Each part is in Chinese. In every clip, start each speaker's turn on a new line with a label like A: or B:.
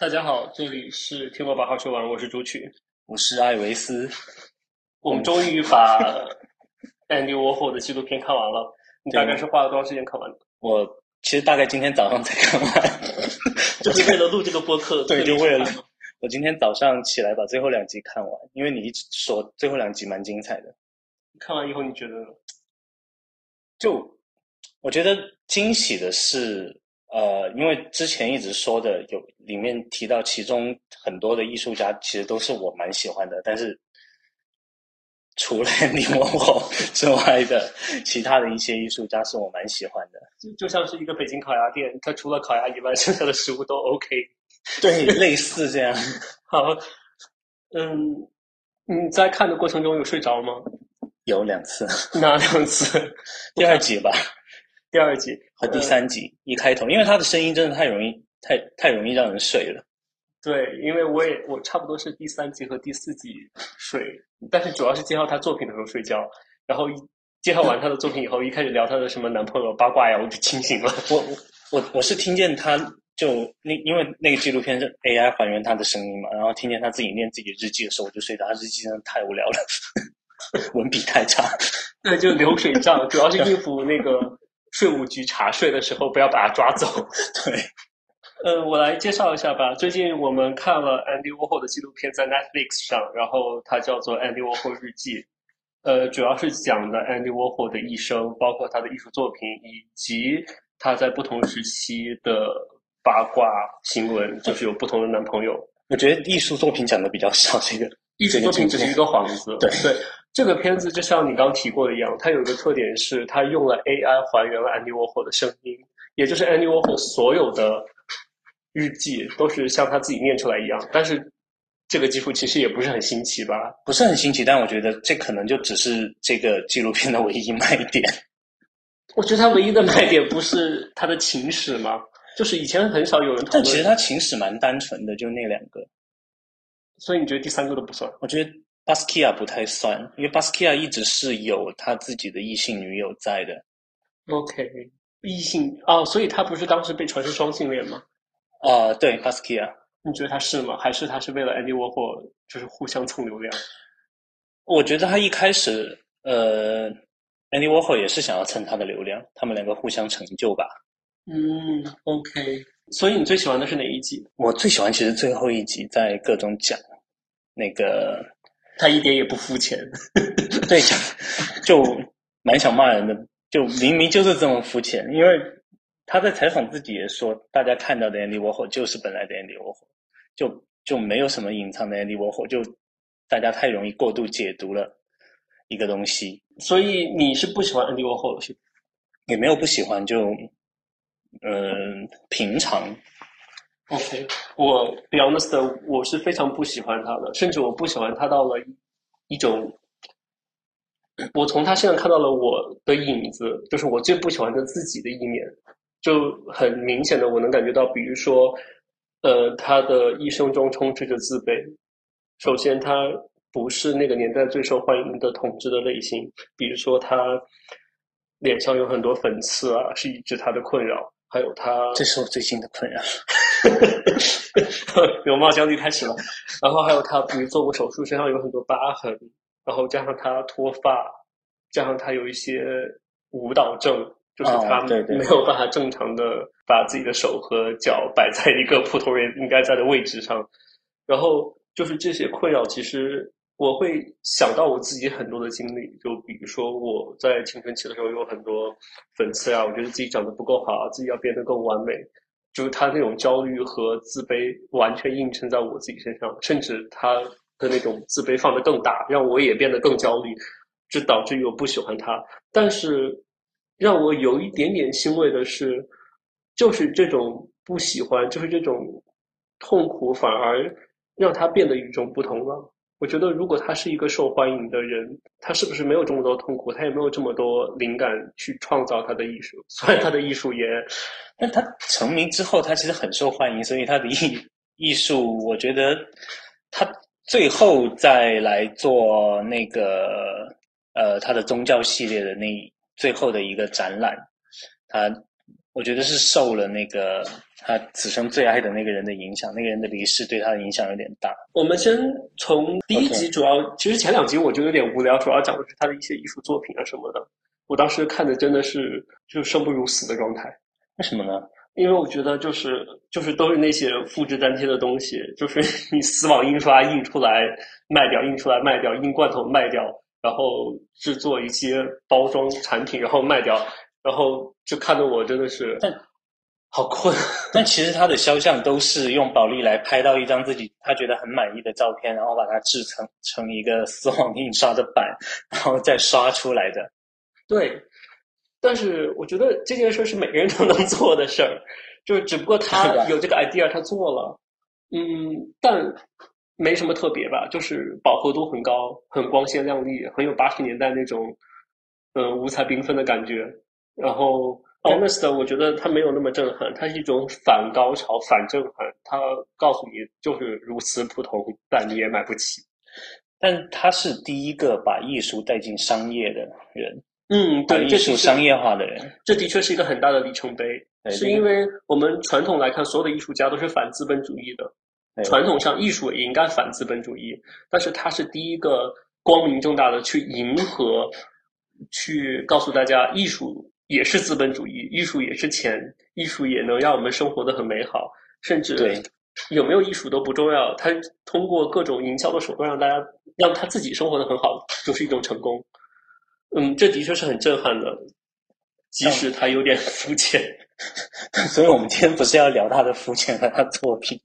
A: 大家好，这里是天国八号说完，我是朱曲，
B: 我是艾维斯。
A: 我们终于把 Andy Warhol 的纪录片看完了。你大概是花了多长时间看完的？
B: 我其实大概今天早上才看完，
A: 就是为了录这个播客。
B: 对，就为了我今天早上起来把最后两集看完，因为你一直说最后两集蛮精彩的。
A: 看完以后你觉得？
B: 就我觉得惊喜的是。呃，因为之前一直说的有里面提到，其中很多的艺术家其实都是我蛮喜欢的，但是除了 李莫霍之外的其他的一些艺术家是我蛮喜欢的。
A: 就就像是一个北京烤鸭店，它除了烤鸭以外，剩下的食物都 OK。
B: 对，类似这样。
A: 好，嗯，你在看的过程中有睡着吗？
B: 有两次。
A: 哪两次？
B: 第二集吧。
A: 第二集
B: 和第三集一开头，因为他的声音真的太容易，太太容易让人睡了。
A: 对，因为我也我差不多是第三集和第四集睡，但是主要是介绍他作品的时候睡觉。然后介绍完他的作品以后，一开始聊他的什么男朋友八卦呀，我就清醒了。
B: 我我我是听见他就那因为那个纪录片是 AI 还原他的声音嘛，然后听见他自己念自己日记的时候，我就睡着。他日记真的太无聊了，文笔太差。
A: 对，就流水账，主要是应付那个。税务局查税的时候，不要把他抓走。
B: 对，
A: 呃，我来介绍一下吧。最近我们看了 Andy Warhol 的纪录片，在 Netflix 上，然后它叫做《Andy Warhol 日记》。呃，主要是讲的 Andy Warhol 的一生，包括他的艺术作品，以及他在不同时期的八卦新闻，就是有不同的男朋友。
B: 我觉得艺术作品讲的比较少，这个
A: 艺术作品只是一个幌子。
B: 对
A: 对。这个片子就像你刚提过的一样，它有一个特点是，它用了 AI 还原了 Andy Warhol 的声音，也就是 Andy Warhol 所有的日记都是像他自己念出来一样。但是这个技术其实也不是很新奇吧？
B: 不是很新奇，但我觉得这可能就只是这个纪录片的唯一卖点。
A: 我觉得它唯一的卖点不是它的情史吗？就是以前很少有人讨论。
B: 但其实它情史蛮单纯的，就那两个。
A: 所以你觉得第三个都不算？
B: 我觉得。巴斯基亚不太算，因为巴斯基亚一直是有他自己的异性女友在的。
A: OK，异性哦，所以他不是当时被传是双性恋吗？
B: 啊，对，巴斯基亚，
A: 你觉得他是吗？还是他是为了 Andy Warhol 就是互相蹭流量？
B: 我觉得他一开始，呃，Andy Warhol 也是想要蹭他的流量，他们两个互相成就吧。
A: 嗯，OK，所以你最喜欢的是哪一集？
B: 我最喜欢其实最后一集，在各种讲那个。
A: 他一点也不肤浅，
B: 对，就蛮想骂人的，就明明就是这么肤浅。因为他在采访自己也说，大家看到的 Andy Warhol 就是本来的 Andy Warhol，就就没有什么隐藏的 Andy Warhol，就大家太容易过度解读了一个东西。
A: 所以你是不喜欢 Andy Warhol 是？
B: 也没有不喜欢，就嗯平常。
A: OK，我 be honest，我是非常不喜欢他的，甚至我不喜欢他到了一种，我从他身上看到了我的影子，就是我最不喜欢的自己的一面，就很明显的我能感觉到，比如说，呃，他的一生中充斥着自卑。首先，他不是那个年代最受欢迎的统治的类型，比如说他脸上有很多粉刺啊，是一直他的困扰。还有他，
B: 这是我最近的困扰。
A: 容貌焦虑开始了，然后还有他，比如做过手术，身上有很多疤痕，然后加上他脱发，加上他有一些舞蹈症，就是他没有办法正常的把自己的手和脚摆在一个普通人应该在的位置上，然后就是这些困扰，其实。我会想到我自己很多的经历，就比如说我在青春期的时候有很多粉刺啊，我觉得自己长得不够好，自己要变得更完美，就是他那种焦虑和自卑完全映衬在我自己身上，甚至他的那种自卑放得更大，让我也变得更焦虑，这导致于我不喜欢他。但是让我有一点点欣慰的是，就是这种不喜欢，就是这种痛苦，反而让他变得与众不同了。我觉得，如果他是一个受欢迎的人，他是不是没有这么多痛苦？他也没有这么多灵感去创造他的艺术。虽然他的艺术也，
B: 但他成名之后，他其实很受欢迎，所以他的艺艺术，我觉得他最后再来做那个呃他的宗教系列的那最后的一个展览，他我觉得是受了那个他此生最爱的那个人的影响，那个人的离世对他的影响有点大。
A: 我们先从第一集主要，其实前两集我觉得有点无聊，主要讲的是他的一些艺术作品啊什么的。我当时看的真的是就生不如死的状态。
B: 为什么呢？
A: 因为我觉得就是就是都是那些复制粘贴的东西，就是你丝网印刷印出来卖掉，印出来卖掉，印罐头卖掉，然后制作一些包装产品，然后卖掉，然后就看得我真的是。好困，
B: 但其实他的肖像都是用宝丽来拍到一张自己他觉得很满意的照片，然后把它制成成一个丝网印刷的版，然后再刷出来的。
A: 对，但是我觉得这件事是每个人都能做的事儿，就是只不过他有这个 idea，他做了，嗯，但没什么特别吧，就是饱和度很高，很光鲜亮丽，很有八十年代那种嗯五彩缤纷的感觉，然后。Honest，我觉得它没有那么震撼，它是一种反高潮、反震撼。它告诉你就是如此普通，但你也买不起。
B: 但他是第一个把艺术带进商业的人，
A: 嗯，对，
B: 艺术商业化的人，
A: 这的确是一个很大的里程碑。是因为我们传统来看，所有的艺术家都是反资本主义的，传统上艺术也应该反资本主义，但是他是第一个光明正大的去迎合，去告诉大家艺术。也是资本主义，艺术也是钱，艺术也能让我们生活的很美好，甚至有没有艺术都不重要。他通过各种营销的手段让大家让他自己生活的很好，就是一种成功。嗯，这的确是很震撼的，即使他有点肤浅。
B: 所以我们今天不是要聊他的肤浅和他作品，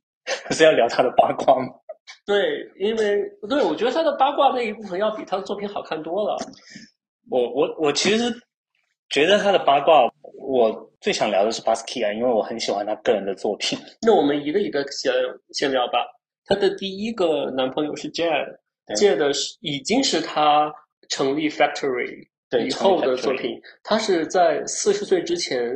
B: 不是要聊他的八卦吗？
A: 对，因为对我觉得他的八卦那一部分要比他的作品好看多了。
B: 我我我其实。觉得他的八卦，我最想聊的是巴斯基啊，因为我很喜欢他个人的作品。
A: 那我们一个一个先先聊吧。他的第一个男朋友是 Jade，Jade 是已经是他成立 Factory 以后的作品。他是在四十岁之前，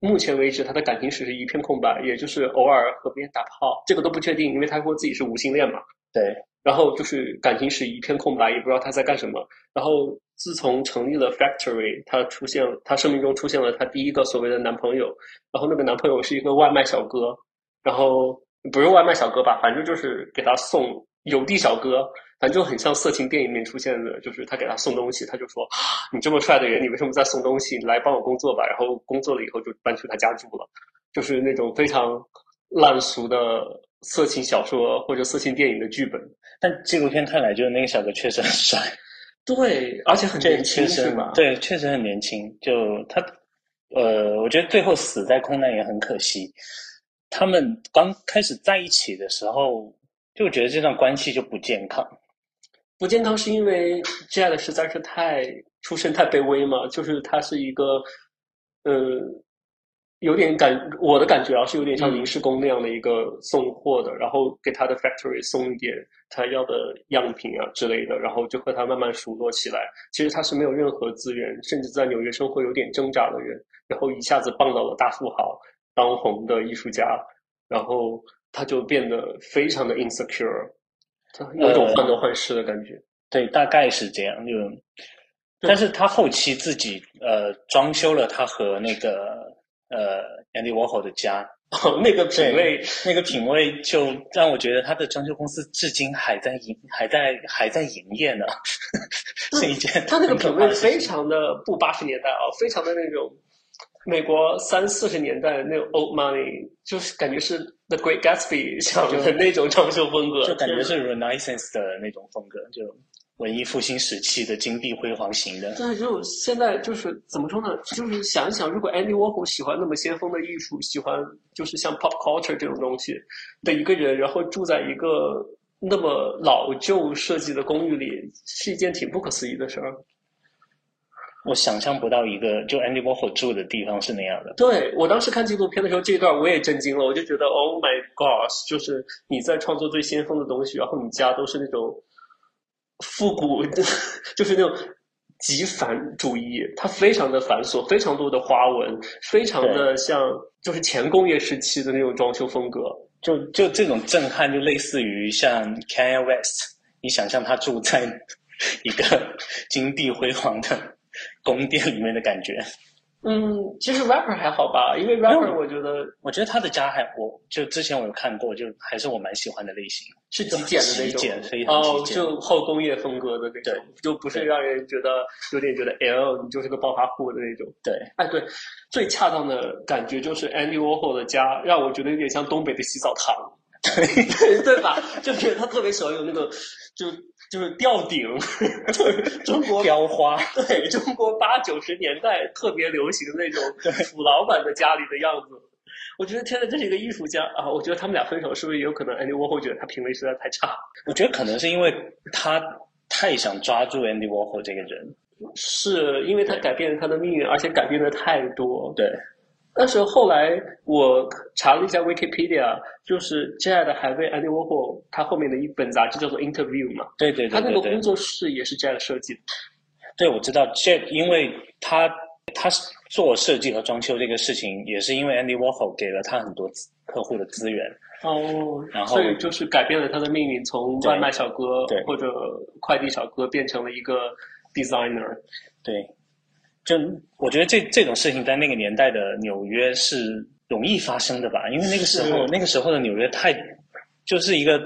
A: 目前为止他的感情史是一片空白，也就是偶尔和别人打炮，这个都不确定，因为他说自己是无性恋嘛。
B: 对。
A: 然后就是感情史一片空白，也不知道他在干什么。然后自从成立了 Factory，他出现，他生命中出现了他第一个所谓的男朋友。然后那个男朋友是一个外卖小哥，然后不是外卖小哥吧，反正就是给他送邮递小哥，反正就很像色情电影里面出现的，就是他给他送东西，他就说：“你这么帅的人，你为什么在送东西？你来帮我工作吧。”然后工作了以后就搬去他家住了，就是那种非常烂俗的色情小说或者色情电影的剧本。
B: 但纪录片看来，就是那个小哥确实很帅，
A: 对，而且很年轻，是吗？
B: 对，确实很年轻。就他，呃，我觉得最后死在空难也很可惜。他们刚开始在一起的时候，就觉得这段关系就不健康。
A: 不健康是因为 Jade 实在是太出身太卑微嘛，就是他是一个，呃。有点感，我的感觉啊是有点像临时工那样的一个送货的，然后给他的 factory 送一点他要的样品啊之类的，然后就和他慢慢熟络起来。其实他是没有任何资源，甚至在纽约生活有点挣扎的人，然后一下子傍到了大富豪、当红的艺术家，然后他就变得非常的 insecure，有种患得患失的感觉。
B: 对，大概是这样。就，但是他后期自己呃装修了他和那个。呃，Andy Warhol 的家，
A: 那个品味，
B: 那个品味就让我觉得他的装修公司至今还在营，还在还在营业呢。是一件
A: 他那个品味非常的不八十年代啊，非常的那种美国三四十年代那种 old money，就是感觉是 The Great Gatsby 想的那种装修风格，
B: 就感觉是 Renaissance 的那种风格，就。文艺复兴时期的金碧辉煌型的，
A: 对，就现在就是怎么说呢？就是想一想，如果 Andy Warhol 喜欢那么先锋的艺术，喜欢就是像 pop culture 这种东西的一个人，然后住在一个那么老旧设计的公寓里，是一件挺不可思议的事儿。
B: 我想象不到一个就 Andy Warhol 住的地方是那样的。
A: 对我当时看纪录片的时候，这一段我也震惊了，我就觉得 Oh my gosh，就是你在创作最先锋的东西，然后你家都是那种。复古 就是那种极繁主义，它非常的繁琐，非常多的花纹，非常的像就是前工业时期的那种装修风格。
B: 就就这种震撼，就类似于像 Kanye West，你想象他住在 一个 金碧辉煌的宫殿里面的感觉。
A: 嗯，其实 rapper 还好吧，因为 rapper 我觉得，
B: 我觉得他的家还，我就之前我有看过，就还是我蛮喜欢的类型，
A: 是极简的那种，
B: 极简非常
A: 极简，就后工业风格的那种，就不是让人觉得有点觉得 L 你就是个暴发户的那种。
B: 对，
A: 哎对，最恰当的感觉就是 Andy Warhol 的家，让我觉得有点像东北的洗澡堂，对对吧？就觉得他特别喜欢有那个就。就是吊顶，就是中国
B: 雕花，
A: 对中国八九十年代特别流行的那种土老板的家里的样子。我觉得天呐，这是一个艺术家啊！我觉得他们俩分手是不是也有可能？Andy Warhol 觉得他品味实在太差。
B: 我觉得可能是因为他太想抓住 Andy Warhol 这个人，
A: 是因为他改变了他的命运，而且改变的太多。
B: 对。
A: 但是后来我查了一下 Wikipedia，就是 Jad 还为 Andy Warhol 他后面的一本杂志叫做 Interview 嘛，
B: 对对对，他
A: 那个工作室也是 Jad 设计的。
B: 对，我知道 Jad，因为他他做设计和装修这个事情，也是因为 Andy Warhol 给了他很多客户的资源。
A: 哦，然后所以就是改变了他的命运，从外卖小哥或者快递小哥变成了一个 designer。
B: 对。就我觉得这这种事情在那个年代的纽约是容易发生的吧，因为那个时候那个时候的纽约太就是一个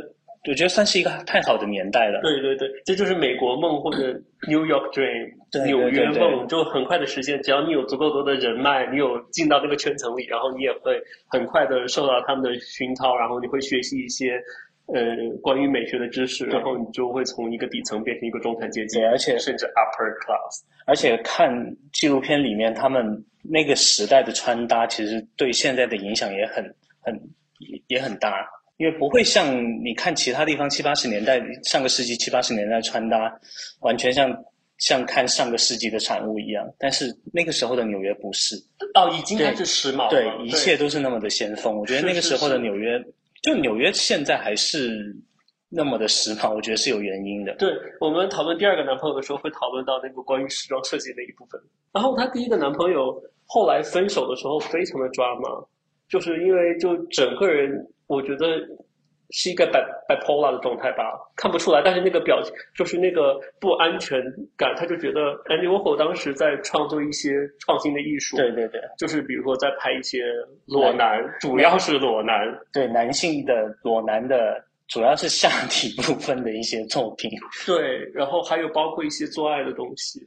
B: 我觉得算是一个太好的年代了。
A: 对对对，这就是美国梦或者 New York Dream，纽约梦就很快的实现。只要你有足够多的人脉，你有进到那个圈层里，然后你也会很快的受到他们的熏陶，然后你会学习一些。呃，关于美学的知识，然后你就会从一个底层变成一个中产阶级，
B: 而且
A: 甚至 upper class。
B: 而且看纪录片里面，他们那个时代的穿搭，其实对现在的影响也很很也很大。因为不会像你看其他地方七八十年代、上个世纪七八十年代穿搭，完全像像看上个世纪的产物一样。但是那个时候的纽约不是
A: 哦，已经开始时髦，
B: 对，一切都是那么的先锋。我觉得那个时候的纽约。就纽约现在还是那么的时髦，我觉得是有原因的。
A: 对我们讨论第二个男朋友的时候，会讨论到那个关于时装设计的一部分。然后她第一个男朋友后来分手的时候，非常的抓马，就是因为就整个人，我觉得。是一个 bi bipolar 的状态吧，看不出来，但是那个表情就是那个不安全感，他就觉得 Andy Warhol 当时在创作一些创新的艺术，
B: 对对对，
A: 就是比如说在拍一些裸男，主要是裸男，
B: 对。男性的裸男的，主要是下体部分的一些作品，
A: 对，然后还有包括一些做爱的东西，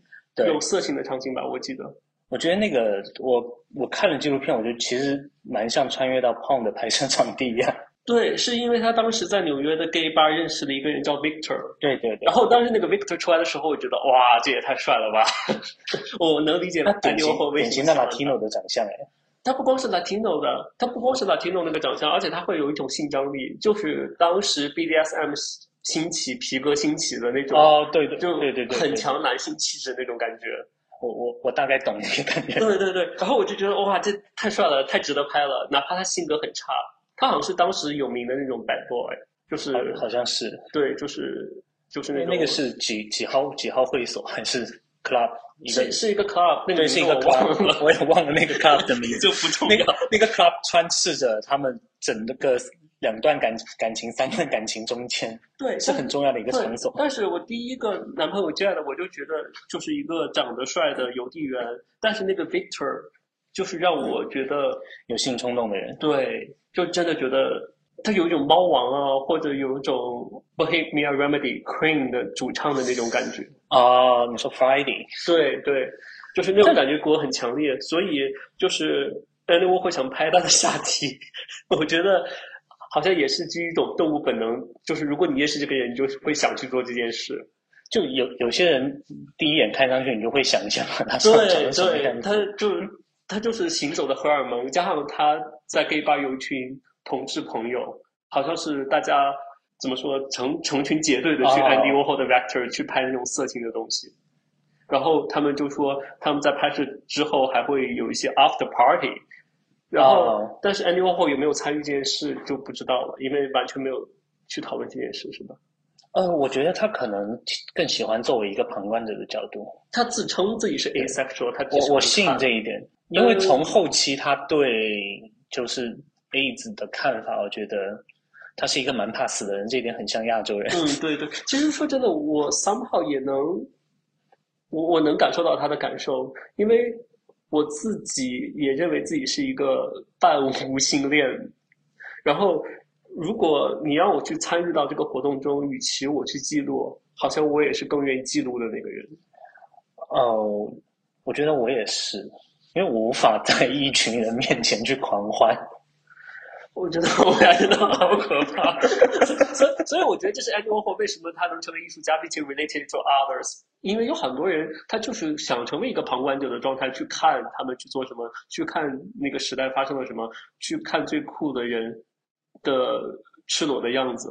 A: 有色情的场景吧，我记得，
B: 我觉得那个我我看了纪录片，我觉得其实蛮像穿越到 Pong 的拍摄场地一样。
A: 对，是因为他当时在纽约的 gay bar 认识了一个人叫 Victor。
B: 对对对。
A: 然后当时那个 Victor 出来的时候，我觉得哇，这也太帅了吧！我能理解他
B: 典型典型的 Latino 的长相哎。
A: 他不光是 Latino 的，他不光是 Latino 那个长相，而且他会有一种性张力，就是当时 BDSM 兴起、皮革兴起的那种。
B: 哦，对对，
A: 就
B: 对对对，
A: 很强男性气质那种感觉。
B: 我我我大概懂那个感觉。
A: 对对对，然后我就觉得哇，这太帅了，太值得拍了，哪怕他性格很差。他好像是当时有名的那种 bad boy，就是
B: 好像是
A: 对，就是就是那
B: 那个是几几号几号会所还是 club？
A: 是是一个 club，那个
B: 是一个 club，我也忘了那个 club 的名字。
A: 就不重
B: 要。那个那个 club 穿刺着他们整个两段感感情、三段感情中间，
A: 对，
B: 是很重要的一个场所。
A: 但是我第一个男朋友见的，我就觉得就是一个长得帅的邮递员，但是那个 Victor 就是让我觉得
B: 有性冲动的人，
A: 对。就真的觉得他有一种猫王啊，或者有一种 Bohemian Rhapsody Queen 的主唱的那种感觉
B: 啊。你说 Friday？
A: 对对，就是那种感觉给我很强烈。所以就是 Andy Warhol 想拍他的下体，我觉得好像也是基于一种动物本能，就是如果你认识这个人，你就会想去做这件事。
B: 就有有些人第一眼看上去，你就会想象他
A: 对对，他就。他就是行走的荷尔蒙，加上他在 gay bar 有一群同志朋友，好像是大家怎么说成成群结队的去 Andy Warhol 的 Vector 去拍那种色情的东西，然后他们就说他们在拍摄之后还会有一些 after party，然后但是 Andy Warhol 有没有参与这件事就不知道了，因为完全没有去讨论这件事，是吧？
B: 呃，我觉得他可能更喜欢作为一个旁观者的角度，
A: 他自称自己是 asexual，他
B: 我我信这一点。因为从后期他对就是 AIDS 的看法，我觉得他是一个蛮怕死的人，这一点很像亚洲人。
A: 嗯，对对。其实说真的，我 somehow 也能，我我能感受到他的感受，因为我自己也认为自己是一个半无性恋，然后如果你让我去参与到这个活动中，与其我去记录，好像我也是更愿意记录的那个人。
B: 哦，我觉得我也是，因为我无法在一群人面前去狂欢。
A: 我觉得我俩真的好可怕，所以所以我觉得这是 Andy Warhol 为什么他能成为艺术家，并且 related to others，因为有很多人他就是想成为一个旁观者的状态，去看他们去做什么，去看那个时代发生了什么，去看最酷的人的赤裸的样子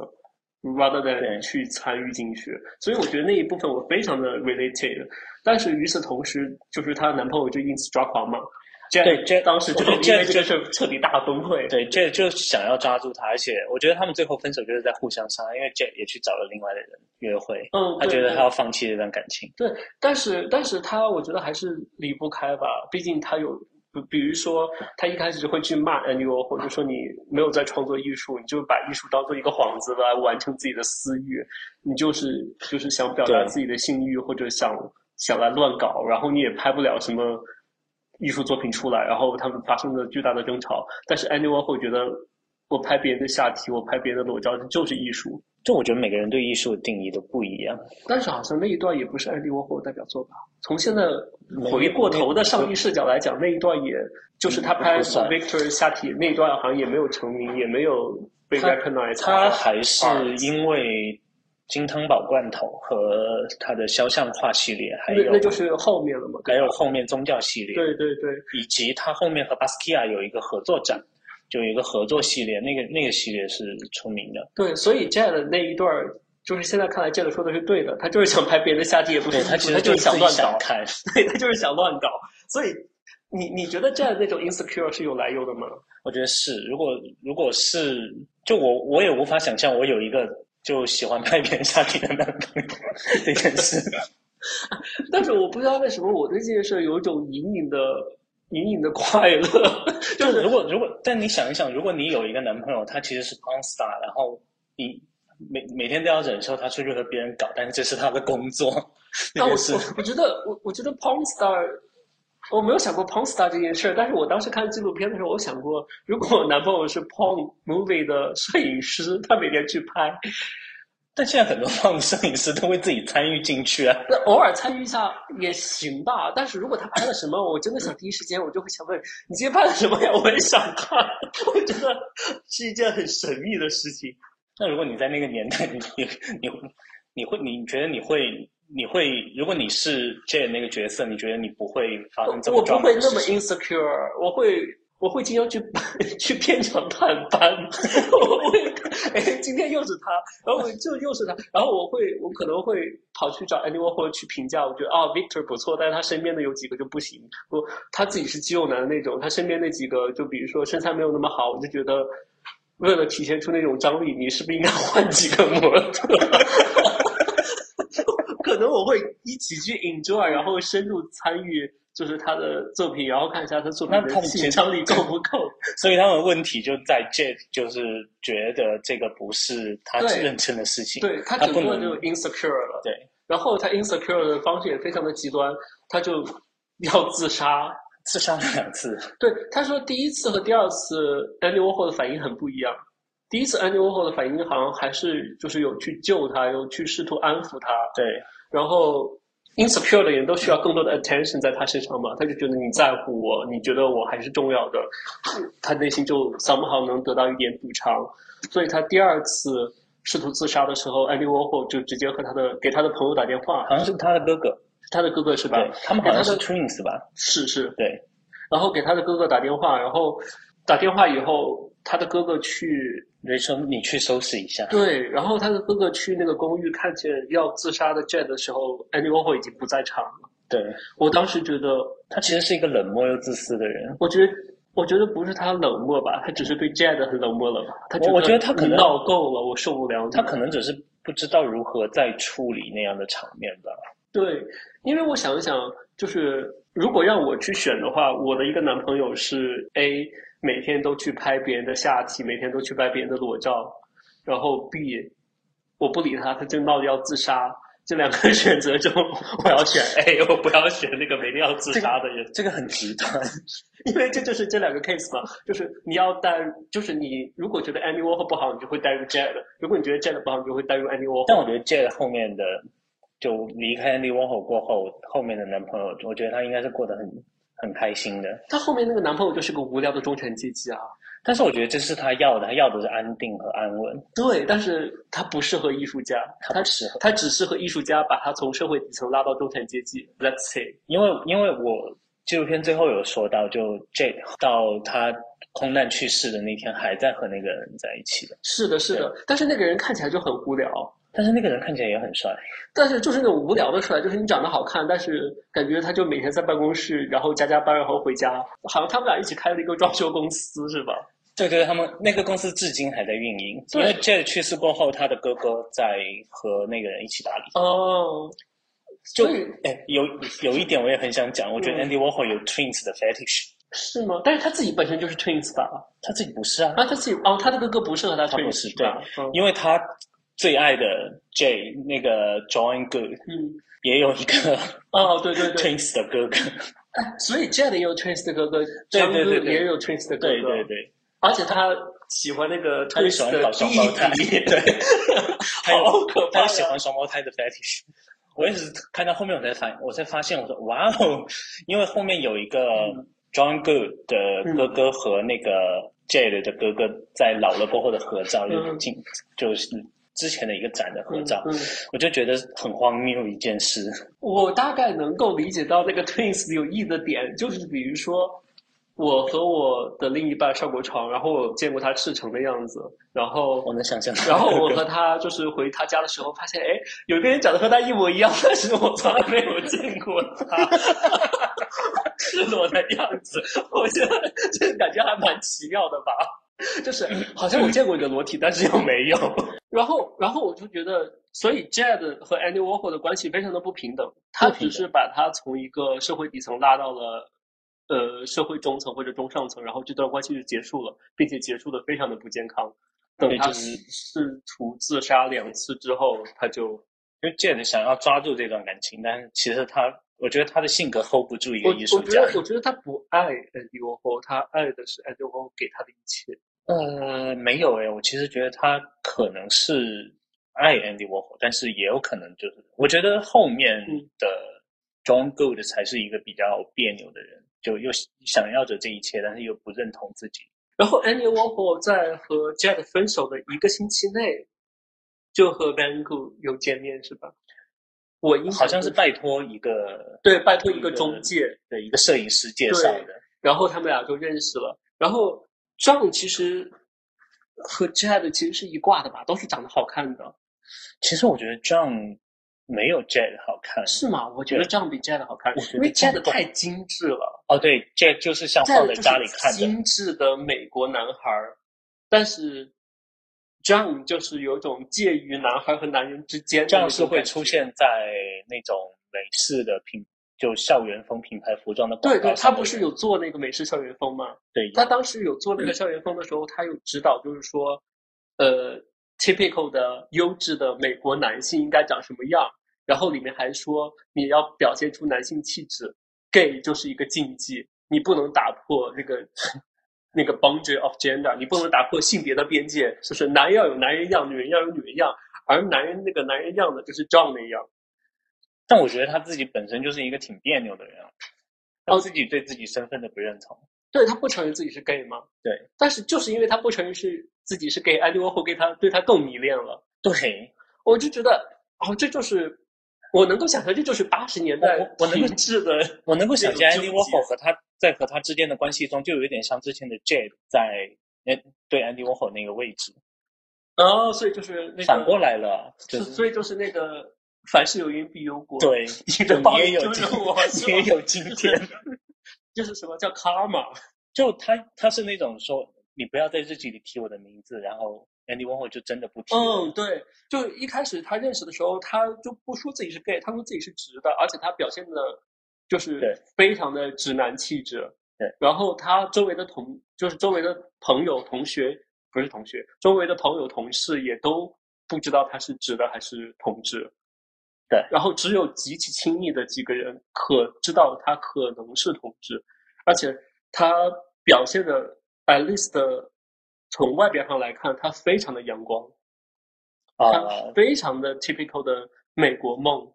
A: ，rather than 去参与进去。所以我觉得那一部分我非常的 related，但是与此同时，就是她男朋友就因此抓狂嘛。对，
B: 这
A: 当时就是因为这是彻底大崩溃。
B: 对，这就想要抓住他，而且我觉得他们最后分手就是在互相伤害，因为 Jet 也去找了另外的人约会。
A: 嗯，
B: 他觉得他要放弃这段感情。
A: 对，但是但是他我觉得还是离不开吧，毕竟他有，比如说他一开始会去骂 Andy，或者说你没有在创作艺术，你就把艺术当做一个幌子来完成自己的私欲，你就是就是想表达自己的性欲或者想想来乱搞，然后你也拍不了什么。艺术作品出来，然后他们发生了巨大的争吵。但是 anyone 会觉得，我拍别人的下体，我拍别人的裸照，这就是艺术。
B: 就我觉得每个人对艺术的定义都不一样。
A: 但是好像那一段也不是 Andy Warhol 代表作吧？从现在回过头的上帝视角来讲，那一段也就是他拍 Victor 下体那一段，好像也没有成名，也没有被 recognize。
B: 他还是因为。金汤宝罐头和他的肖像画系列，还有
A: 那就是后面了嘛？
B: 还有后面宗教系列，
A: 对对对，
B: 以及他后面和巴斯基亚有一个合作展，就有一个合作系列，那个那个系列是出名的。
A: 对，所以 J 的那一段就是现在看来 J 说的是对的，他就是想拍别人的下体，也不是
B: 他其实
A: 就是想乱
B: 搞，
A: 对他就是想乱搞。所以你你觉得 J 那种 insecure 是有来由的吗？
B: 我觉得是，如果如果是，就我我也无法想象我有一个。就喜欢拍别人下体的男朋友这件事，
A: 但是我不知道为什么我对这件事有一种隐隐的、隐隐的快乐。
B: 就是如果如果，但你想一想，如果你有一个男朋友，他其实是 porn star，然后你每每天都要忍受他出去和别人搞，但是这是他的工作。
A: 那我我觉得我我觉得 porn star。我没有想过 porn star 这件事儿，但是我当时看纪录片的时候，我想过，如果我男朋友是 porn movie 的摄影师，他每天去拍，
B: 但现在很多 porn 摄影师都会自己参与进去啊。
A: 那偶尔参与一下也行吧，但是如果他拍了什么，我真的想第一时间我就会想问你今天拍了什么呀？我也想看，我觉得是一件很神秘的事情。
B: 那如果你在那个年代，你你你你会你觉得你会？你会，如果你是 J 那个角色，你觉得你不会发生这么？
A: 我不会那么 insecure，我会，我会经常去 去片场探班，我会，哎，今天又是他，然后就又是他，然后我会，我可能会跑去找 anyone 或者去评价，我觉得啊，Victor 不错，但是他身边的有几个就不行，不，他自己是肌肉男的那种，他身边那几个，就比如说身材没有那么好，我就觉得为了体现出那种张力，你是不是应该换几个模特？可能我会一起去 enjoy，然后深入参与，就是他的作品，然后看一下他作品的想象力够不够。
B: 所以他们问题就在 Jet，就是觉得这个不是他认真的事情。
A: 对他整个就 insecure 了。
B: 对，
A: 然后他 insecure 的方式也非常的极端，他就要自杀，
B: 自杀了两次。
A: 对，他说第一次和第二次 Andy Warhol 的反应很不一样。第一次 Andy Warhol 的反应好像还是就是有去救他，有去试图安抚他。
B: 对。
A: 然后，insecure 的人都需要更多的 attention 在他身上嘛，他就觉得你在乎我，你觉得我还是重要的，他内心就 somehow 能得到一点补偿，所以他第二次试图自杀的时候，Andy Warhol 就直接和他的给他的朋友打电话，
B: 好像是他的哥哥，
A: 他的哥哥是吧？
B: 他们好像是 twins 吧？
A: 是是，
B: 对，
A: 然后给他的哥哥打电话，然后打电话以后，他的哥哥去。
B: 雷说：“你去收拾一下。”
A: 对，然后他的哥哥去那个公寓看见要自杀的 Jet 的时候，Andy Warhol 已经不在场了。
B: 对
A: 我当时觉得
B: 他其实是一个冷漠又自私的人。
A: 我觉得，我觉得不是他冷漠吧，他只是对 Jet 很冷漠了吧？他
B: 我我觉得他可能
A: 闹够了，我受不了。
B: 他可能只是不知道如何再处理那样的场面吧。
A: 对，因为我想一想，就是如果让我去选的话，我的一个男朋友是 A。每天都去拍别人的下体，每天都去拍别人的裸照，然后 B，我不理他，他就闹着要自杀。这两个选择中，我要选 A，我不要选那个每天要自杀的人。
B: 这个很极端，
A: 因为这就是这两个 case 嘛，就是你要带，就是你如果觉得 Andy Warhol 不好，你就会带入 Jade；如果你觉得 Jade 不好，你就会带入 Andy Warhol。
B: 但我觉得 Jade 后面的就离开 Andy Warhol 过后，后面的男朋友，我觉得他应该是过得很很开心的。
A: 她后面那个男朋友就是个无聊的中产阶级啊。
B: 但是我觉得这是她要的，她要的是安定和安稳。
A: 对，但是她不适合艺术家，
B: 她适合，
A: 她只适合艺术家，把她从社会底层拉到中产阶级。Let's say，
B: 因为因为我纪录片最后有说到，就 Jade 到他空难去世的那天，还在和那个人在一起的。
A: 是的，是的，但是那个人看起来就很无聊。
B: 但是那个人看起来也很帅，
A: 但是就是那种无聊的帅，就是你长得好看，但是感觉他就每天在办公室，然后加加班，然后回家。好像他们俩一起开了一个装修公司，是吧？
B: 对对，他们那个公司至今还在运营。因为 Jade 去世过后，他的哥哥在和那个人一起打理。
A: 哦，
B: 就哎，有有一点我也很想讲，我觉得 Andy Warhol 有 Twins 的 fetish，
A: 是吗？但是他自己本身就是 Twins 吧？
B: 他自己不是啊？
A: 啊，他自己哦，他的哥哥不适合他 Twins，
B: 对，因为他。最爱的 J 那个 John Good，嗯，也有一个
A: 哦，对对对
B: ，Twins 的哥哥，
A: 所以 J 也有 Twins 的哥哥，John Good 也有 Twins 的哥
B: 哥，对对对，
A: 而且他喜欢那个 Twins
B: 的双胞胎，对，
A: 好可
B: 怕，他喜欢双胞胎的 fetish。我也是看到后面我才发，我才发现，我说哇哦，因为后面有一个 John Good 的哥哥和那个 J 的哥哥在老了过后的合照，就进就是。之前的一个展的合照，我就觉得很荒谬一件事。
A: 我大概能够理解到那个 twins 有意的点，就是比如说，我和我的另一半上过床，然后我见过他赤诚的样子，然后
B: 我能想象。
A: 然后我和他就是回他家的时候，发现哎，有一个人长得和他一模一样，但是我从来没有见过他 赤裸的样子。我觉得这个感觉还蛮奇妙的吧。就是好像我见过一个裸体，但是又没有。然后，然后我就觉得，所以 Jade 和 Andy Warhol 的关系非常的不平等。他只是把他从一个社会底层拉到了呃社会中层或者中上层，然后这段关系就结束了，并且结束的非常的不健康。等他试图自杀两次之后，他就
B: 因为 Jade 想要抓住这段感情，但是其实他，我觉得他的性格 hold 不住一个艺术
A: 家。我觉得，我觉得他不爱 Andy Warhol，他爱的是 Andy Warhol 给他的一切。
B: 呃，没有诶，我其实觉得他可能是爱 Andy Warhol，但是也有可能就是，我觉得后面的 John Good 才是一个比较别扭的人，就又想要着这一切，但是又不认同自己。
A: 然后 Andy Warhol 在和 Jade 分手的一个星期内，就和 Van Gogh 有见面，是吧？我
B: 好像是拜托一个，
A: 对，拜托一个中介，
B: 对，一个摄影师介绍的，
A: 然后他们俩就认识了，然后。John 其实和 Jade 其实是一挂的吧，都是长得好看的。
B: 其实我觉得 John 没有 Jade 好看，
A: 是吗？我觉得 John 比 Jade 好看，因为 Jade 太精致了。
B: 哦，对，Jade 就是像放在家里看
A: 的精致的美国男孩儿，但是 John 就是有种介于男孩和男人之间，
B: 这样是会出现在那种美式的品。就校园风品牌服装的
A: 对对，他不是有做那个美式校园风吗？
B: 对，
A: 他当时有做那个校园风的时候，他有指导，就是说，呃，typical 的优质的美国男性应该长什么样。然后里面还说，你要表现出男性气质，gay 就是一个禁忌，你不能打破那个 那个 boundary of gender，你不能打破性别的边界，就是男人要有男人样，女人要有女人样，而男人那个男人样的就是 John 那样。
B: 但我觉得他自己本身就是一个挺别扭的人啊，他自己对自己身份的不认同。
A: 对他不承认自己是 gay 吗？
B: 对。
A: 但是就是因为他不承认是自己是 gay，Andy Warhol 给他对他更迷恋了。
B: 对，
A: 我就觉得哦，这就是我能够想象，这就是八十年代
B: 我能
A: 够质的，
B: 我能够想象 Andy Warhol 和他在和他之间的关系中，就有一点像之前的 Jade 在对 Andy Warhol 那个位置。
A: 哦，所以就是那
B: 反过来了，
A: 所以就是那个。凡事有因必有果，
B: 对，
A: 你的报应
B: 就是我，你也有今天，
A: 就是什么叫 karma？
B: 就他，他是那种说，你不要在日记里提我的名字，然后 Andy Warhol 就真的不提。
A: 嗯，对，就一开始他认识的时候，他就不说自己是 gay，他说自己是直的，而且他表现的，就是非常的直男气质。
B: 对，
A: 然后他周围的同，就是周围的朋友、同学，不是同学，周围的朋友、同事也都不知道他是直的还是同志。
B: 对，
A: 然后只有极其亲密的几个人可知道他可能是同志，而且他表现的，at least 从外表上来看，他非常的阳光，
B: 啊，
A: 非常的 typical 的美国梦，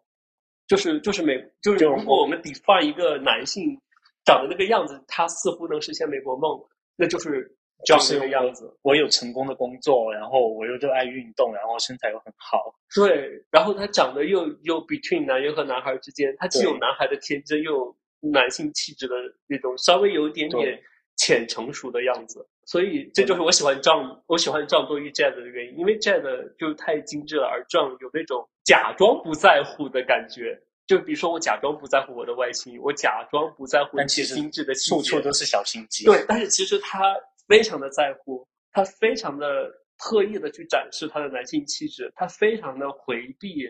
A: 就是就是美就是如果我们 define 一个男性长的那个样子，他似乎能实现美国梦，那就是。
B: 就是
A: 这个样子，
B: 我有成功的工作，然后我又热爱运动，然后身材又很好。
A: 对，然后他长得又又 between 男人和男孩之间，他既有男孩的天真，又有男性气质的那种稍微有一点点浅成熟的样子。所以这就是我喜欢 John，我喜欢 John 多于 Jade 的原因，因为 Jade 就太精致了，而 John 有那种假装不在乎的感觉。就比如说，我假装不在乎我的外形，我假装不在乎一些精致的
B: 处处都是小心机。
A: 对，但是其实他。非常的在乎，他非常的特意的去展示他的男性气质，他非常的回避，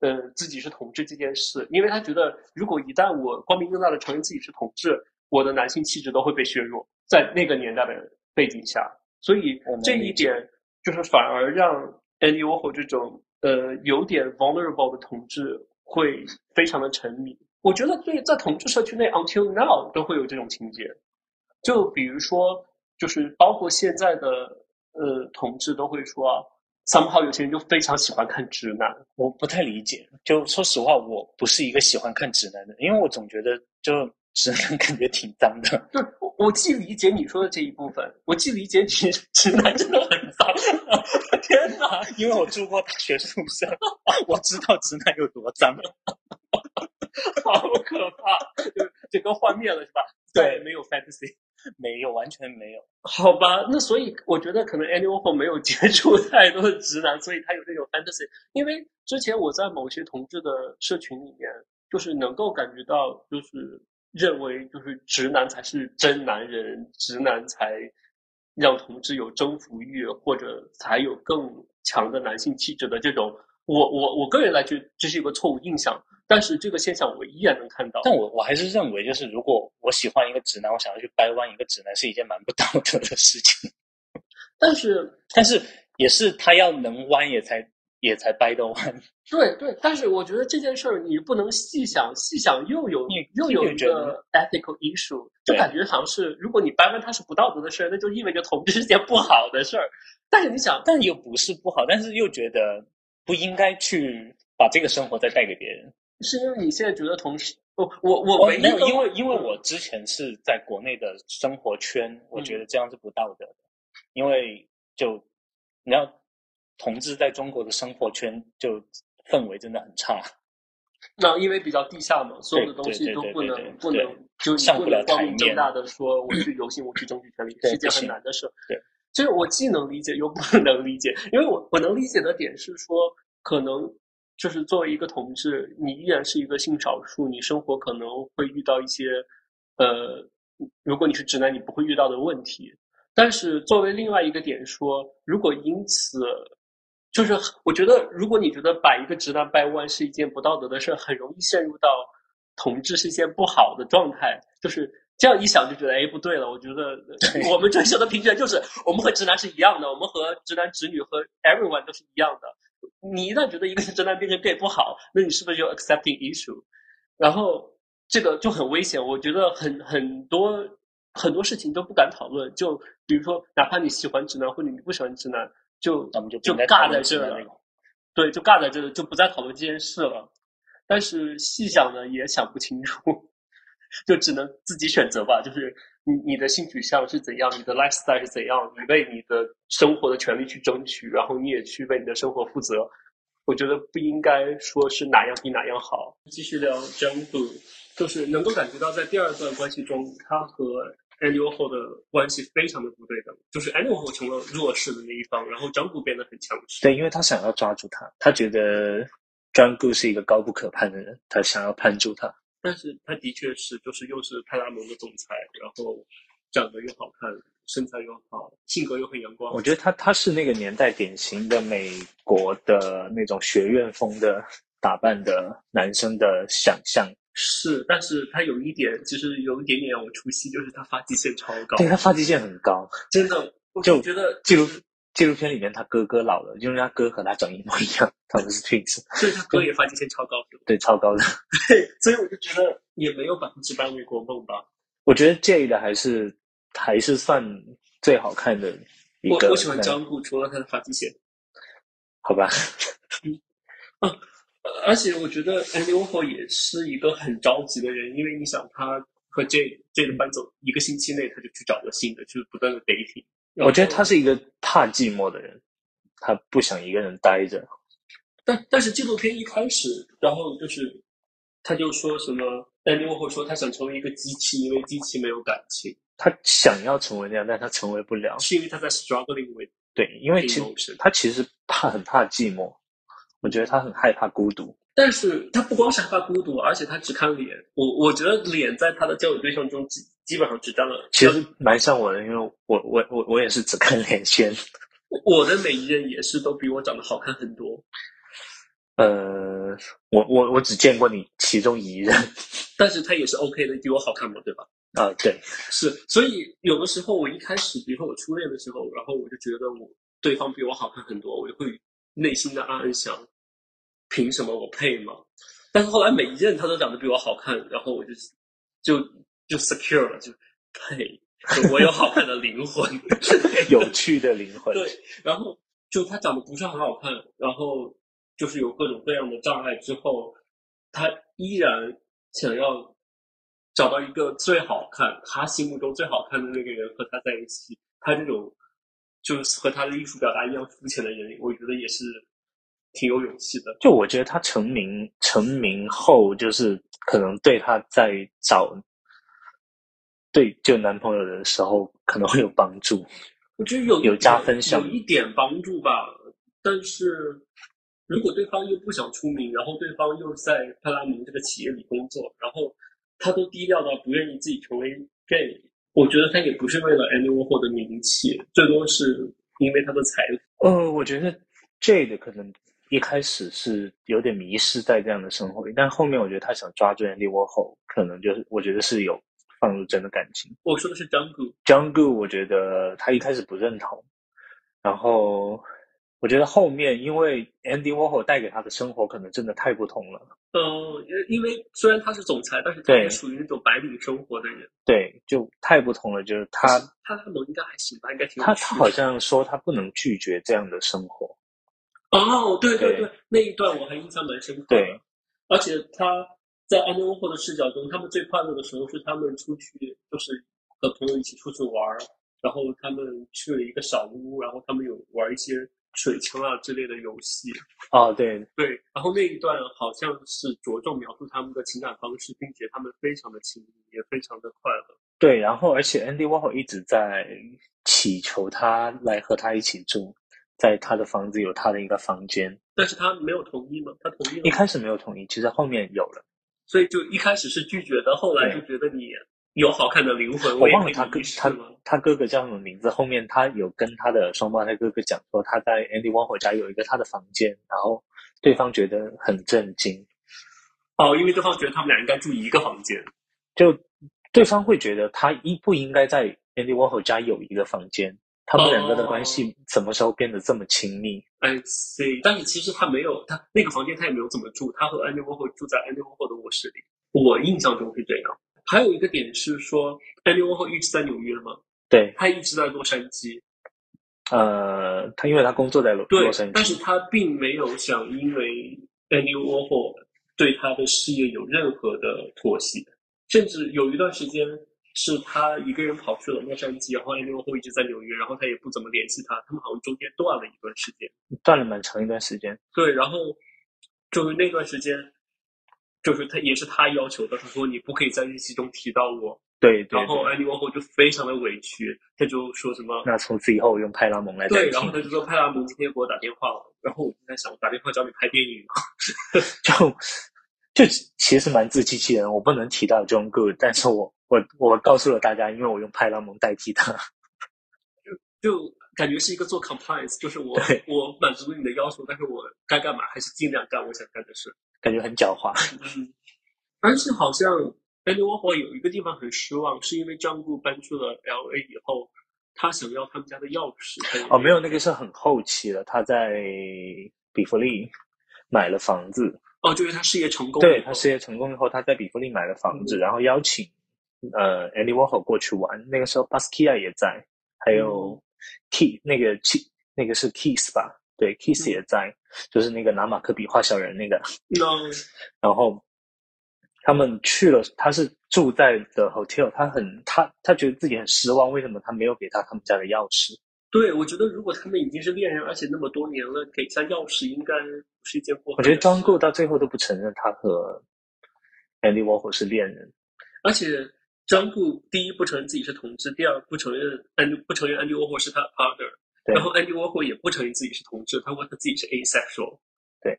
A: 嗯，自己是同志这件事，因为他觉得如果一旦我光明正大的承认自己是同志，我的男性气质都会被削弱，在那个年代的背景下，所以这一点就是反而让 Andy Warhol 这种呃有点 vulnerable 的同志会非常的沉迷。我觉得对在同志社区内 until now 都会有这种情节，就比如说。就是包括现在的呃同志都会说，somehow 有些人就非常喜欢看直男，
B: 我不太理解。就说实话，我不是一个喜欢看直男的，因为我总觉得就直男 感觉挺脏的。
A: 就我我既理解你说的这一部分，我既理解直直男真的很脏。天哪！
B: 因为我住过大学宿舍，我知道直男有多脏，
A: 好可怕！就整个幻灭了是吧？对，没有 fantasy。
B: 没有，完全没有。
A: 好吧，那所以我觉得可能 Andy Warhol 没有接触太多的直男，所以他有这种 fantasy。因为之前我在某些同志的社群里面，就是能够感觉到，就是认为就是直男才是真男人，直男才让同志有征服欲，或者才有更强的男性气质的这种。我我我个人来觉，这是一个错误印象。但是这个现象我依然能看到，
B: 但我我还是认为，就是如果我喜欢一个直男，我想要去掰弯一个直男，是一件蛮不道德的事情。
A: 但是，
B: 但是也是他要能弯，也才也才掰得弯。
A: 对对，但是我觉得这件事儿你不能细想，细想又有又有一个 ethical issue，就感觉好像是如果你掰弯它是不道德的事儿，那就意味着同志是件不好的事儿。但是你想，
B: 但又不是不好，但是又觉得不应该去把这个生活再带给别人。
A: 是因为你现在觉得同事，我我我
B: 没有，因为因为我之前是在国内的生活圈，我觉得这样是不道德的，因为就你要同志在中国的生活圈就氛围真的很差。
A: 那因为比较地下嘛，所有的东西都不能不能就
B: 上不了
A: 光明正大的说我去游行，我去争取权利，是件很难的事。
B: 对，
A: 就是我既能理解又不能理解，因为我我能理解的点是说可能。就是作为一个同志，你依然是一个性少数，你生活可能会遇到一些，呃，如果你是直男，你不会遇到的问题。但是作为另外一个点说，如果因此，就是我觉得，如果你觉得把一个直男掰弯是一件不道德的事，很容易陷入到同志是一件不好的状态。就是这样一想，就觉得哎，不对了。我觉得我们追求的平权就是我们和直男是一样的，我们和直男直女和 everyone 都是一样的。你一旦觉得一个直男变成 gay 不好，那你是不是就 accepting issue？然后这个就很危险。我觉得很很多很多事情都不敢讨论。就比如说，哪怕你喜欢直男或者你不喜欢直男，就就尬在这了。对，就尬在这，就不再讨论这件事了。但是细想呢，也想不清楚，就只能自己选择吧。就是。你你的性取向是怎样？你的 lifestyle 是怎样？你为你的生活的权利去争取，然后你也去为你的生活负责。我觉得不应该说是哪样比哪样好。继续聊张顾，就是能够感觉到在第二段关系中，他和 Andy Warhol 的关系非常的不对等，就是 Andy Warhol 成了弱势的那一方，然后张顾变得很强势。
B: 对，因为他想要抓住他，他觉得张顾是一个高不可攀的人，他想要攀住他。
A: 但是他的确是，就是又是派拉蒙的总裁，然后长得又好看，身材又好，性格又很阳光。
B: 我觉得他他是那个年代典型的美国的那种学院风的打扮的男生的想象。
A: 是，但是他有一点，其实有一点点让我出戏，就是他发际线超高。
B: 对他发际线很高，
A: 真的，我就觉得就
B: 纪录片里面他哥哥老了，因为他哥和他长一模一样，他们是 twins，
A: 所以他哥也发际线超高，
B: 对，超高的。
A: 对，所以我就觉得也没有百分之百美国梦吧。
B: 我觉得 J 的还是还是算最好看的一个。
A: 我我喜欢张顾，除了他的发际线。
B: 好吧。
A: 嗯，啊而且我觉得 Andy Warhol 也是一个很着急的人，因为你想他和 J J 的搬走一个星期内，他就去找了新的，就是不断的 dating。
B: 我觉得他是一个怕寂寞的人，他不想一个人待着。
A: 但但是纪录片一开始，然后就是他就说什么 Andy Warhol 说他想成为一个机器，因为机器没有感情。
B: 他想要成为那样，但他成为不了，
A: 是因为他在 struggling with
B: 对，因为其实他其实怕很怕寂寞。我觉得他很害怕孤独，
A: 但是他不光是害怕孤独，而且他只看脸。我我觉得脸在他的交友对象中基基本上只当了。
B: 其实蛮像我的，因为我我我我也是只看脸先。
A: 我的每一任也是都比我长得好看很多。
B: 呃，我我我只见过你其中一任，
A: 但是他也是 OK 的，比我好看嘛，对吧？
B: 啊，对，
A: 是。所以有的时候我一开始，比如说我初恋的时候，然后我就觉得我对方比我好看很多，我就会内心的暗暗想。凭什么我配吗？但是后来每一任他都长得比我好看，然后我就就就 secure 了，就配，我有好看的灵魂，
B: 有趣的灵魂。
A: 对，然后就他长得不是很好看，然后就是有各种各样的障碍之后，他依然想要找到一个最好看，他心目中最好看的那个人和他在一起。他这种就是和他的艺术表达一样肤浅的人，我觉得也是。挺有勇气的，
B: 就我觉得他成名成名后，就是可能对他在找对就男朋友的时候可能会有帮助。
A: 我觉得有
B: 有加分项，
A: 有一点帮助吧。但是如果对方又不想出名，然后对方又在派拉蒙这个企业里工作，然后他都低调到不愿意自己成为 gay，我觉得他也不是为了 anyone 获得名气，最多是因为他的财
B: 富。呃，我觉得 Jade 可能。一开始是有点迷失在这样的生活里，但后面我觉得他想抓住 Andy Warhol，可能就是我觉得是有放入真的感情。
A: 我说的是 Jungle。
B: Jungle，我觉得他一开始不认同，然后我觉得后面因为 Andy Warhol 带给他的生活可能真的太不同了。
A: 呃，因为虽然他是总裁，但是他也属于那种白领生活的人。
B: 对，就太不同了。就是他，
A: 他他能应该还行吧，应该挺。
B: 他他好像说他不能拒绝这样的生活。
A: 哦，对对对，那一段我还印象蛮深刻的。
B: 对，
A: 而且他在安妮沃霍的视角中，他们最快乐的时候是他们出去，就是和朋友一起出去玩儿，然后他们去了一个小屋，然后他们有玩一些水枪啊之类的游戏。
B: 哦，对
A: 对，然后那一段好像是着重描述他们的情感方式，并且他们非常的亲密，也非常的快乐。
B: 对，然后而且 Andy Warhol 一直在祈求他来和他一起住。在他的房子有他的一个房间，
A: 但是他没有同意吗？他同意了。
B: 一开始没有同意，其实后面有了，
A: 所以就一开始是拒绝的，后来就觉得你有好看的灵魂。
B: 我忘了他哥他他哥哥叫什么名字。后面他有跟他的双胞胎哥哥讲说，他在 Andy Warhol 家有一个他的房间，然后对方觉得很震惊。
A: 哦，因为对方觉得他们俩应该住一个房间，
B: 就对方会觉得他应不应该在 Andy Warhol 家有一个房间。他们两个的关系什么时候变得这么亲密
A: ？I see，但是其实他没有，他那个房间他也没有怎么住，他和 Andy Warhol 住在 Andy Warhol 的卧室里。我印象中是这样。还有一个点是说，，Andy Warhol 一直在纽约吗？
B: 对，
A: 他一直在洛杉矶。
B: 呃，他因为他工作在洛
A: 洛
B: 杉矶，
A: 但是他并没有想因为 Andy Warhol 对他的事业有任何的妥协，甚至有一段时间。是他一个人跑去了洛杉矶，然后安妮沃霍一直在纽约，然后他也不怎么联系他，他们好像中间断了一段时间，
B: 断了蛮长一段时间。
A: 对，然后就是那段时间，就是他也是他要求的，他说你不可以在日记中提到我。
B: 对，
A: 然后安妮沃霍就非常的委屈，他就说什么？
B: 那从此以后用派拉蒙来
A: 对，然后他就说派拉蒙今天给我打电话了，然后我就在想，我打电话找你拍电影吗？
B: 就。就其实蛮自欺欺人，我不能提到 John Good，但是我我我告诉了大家，因为我用派拉蒙代替他，
A: 就就感觉是一个做 compliance，就是我我满足了你的要求，但是我该干嘛还是尽量干我想干的事，
B: 感觉很狡猾。
A: 嗯，而且好像 Andy Warhol 有一个地方很失望，是因为 John Good 搬去了 L A 以后，他想要他们家的钥匙。
B: 哦，没有，那个是很后期了。他在比弗利买了房子。
A: 哦，就是他事业成功。
B: 对他事业成功以后，他在比弗利买了房子，然后邀请呃 Andy Warhol 过去玩。那个时候 Basquiat 也在，还有 Key 那个 Key 那个是 Kiss 吧？对，Kiss 也在，就是那个拿马克笔画小人那个。然后他们去了，他是住在的 hotel，他很他他觉得自己很失望，为什么他没有给他他们家的钥匙？
A: 对，我觉得如果他们已经是恋人，而且那么多年了，给一下钥匙应该不是一件不好。
B: 我觉得 John Good 到最后都不承认他和 Andy Warhol 是恋人，
A: 而且 John Good 第一不承认自己是同志，第二不承认 Andy 不承认 Andy Warhol 是他的 partner，然后 Andy Warhol 也不承认自己是同志，他说他自己是 asexual。
B: 对，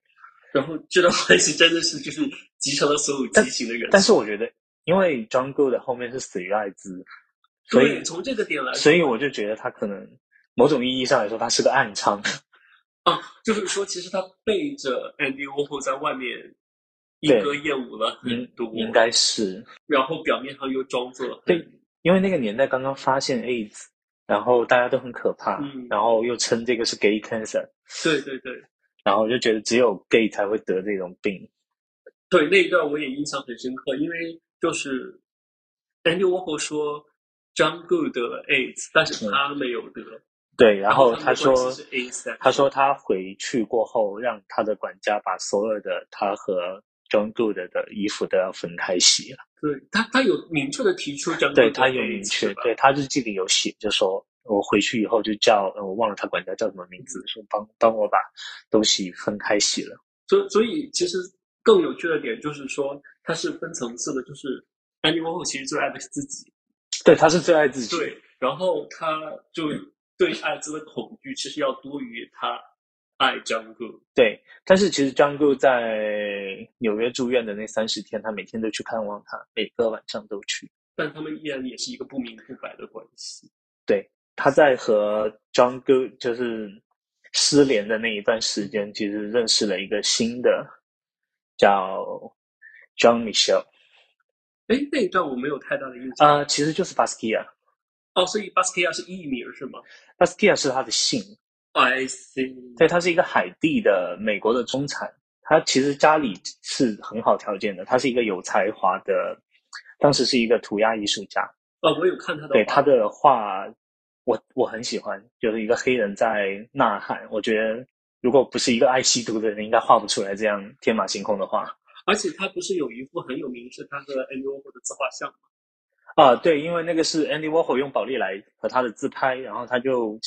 A: 然后这段关系真的是就是集成了所有畸形的人。
B: 但是我觉得，因为 John Good 后面是死于艾滋，所以
A: 从这个点来，
B: 所以我就觉得他可能。某种意义上来说，他是个暗娼
A: 啊，就是说，其实他背着 Andy Warhol 在外面莺歌燕舞了很多，
B: 应该是。
A: 然后表面上又装作
B: 对，因为那个年代刚刚发现 AIDS，然后大家都很可怕，嗯然后又称这个是 Gay Cancer，
A: 对对对，
B: 然后就觉得只有 Gay 才会得这种病。
A: 对那一段我也印象很深刻，因为就是 Andy Warhol 说张 Good 得了 AIDS，但是他没有得。
B: 对，然后他说，他说他回去过后，让他的管家把所有的他和 John Good 的衣服都要分开洗了。
A: 对他，他有明确的提出。
B: 对他有明确，对他日记里有写，就说我回去以后就叫，我忘了他管家叫什么名字，说帮帮我把东西分开洗了。
A: 所所以，其实更有趣的点就是说，他是分层次的，就是 Andy Warhol 其实最爱的是自己，
B: 对，他是最爱自己。
A: 对，然后他就。对艾滋的恐惧其实要多于他爱张哥。
B: 对，但是其实张哥在纽约住院的那三十天，他每天都去看望他，每个晚上都去。
A: 但他们依然也是一个不明不白的关系。
B: 对，他在和张哥就是失联的那一段时间，其实认识了一个新的叫 John Michelle。
A: 哎，那一段我没有太大的印象。
B: 啊，其实就是 Basquiat。
A: 哦，所以 Basquiat 是艺名是吗
B: ？Basquiat 是他的姓。
A: I see。
B: 对，他是一个海地的美国的中产，他其实家里是很好条件的，他是一个有才华的，当时是一个涂鸦艺术家。
A: 哦，我有看他的。
B: 对他的画，我我很喜欢，就是一个黑人在呐喊。我觉得如果不是一个爱吸毒的人，应该画不出来这样天马行空的画。
A: 而且他不是有一幅很有名，是他的 Andy Warhol 的自画像吗？
B: 啊，对，因为那个是 Andy Warhol 用宝丽来和他的自拍，然后他就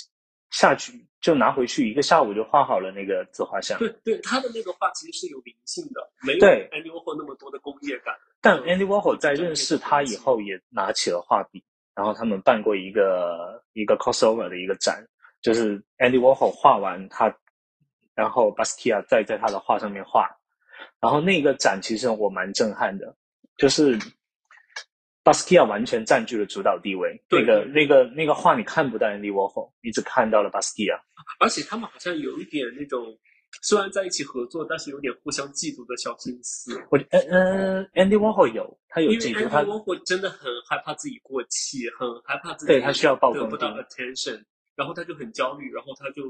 B: 下去就拿回去，一个下午就画好了那个自画像。
A: 对对，他的那个画其实是有灵性的，没有 Andy Warhol 那么多的工业感。
B: 但 Andy Warhol 在认识他以后，也拿起了画笔，然后他们办过一个一个 crossover 的一个展，就是 Andy Warhol 画完他，然后 Basquiat 再在他的画上面画，然后那个展其实我蛮震撼的，就是。巴斯基亚完全占据了主导地位。那个、那个、那个画你看不到 Andy Warhol，你只看到了巴斯基亚。
A: 而且他们好像有一点那种，虽然在一起合作，但是有点互相嫉妒的小心思。
B: 我嗯嗯，Andy Warhol 有，他有嫉妒。
A: 他 Andy Warhol 真的很害怕自己过气，很害怕自己
B: 对他需要曝光
A: 得不到 attention，然后他就很焦虑，然后他就，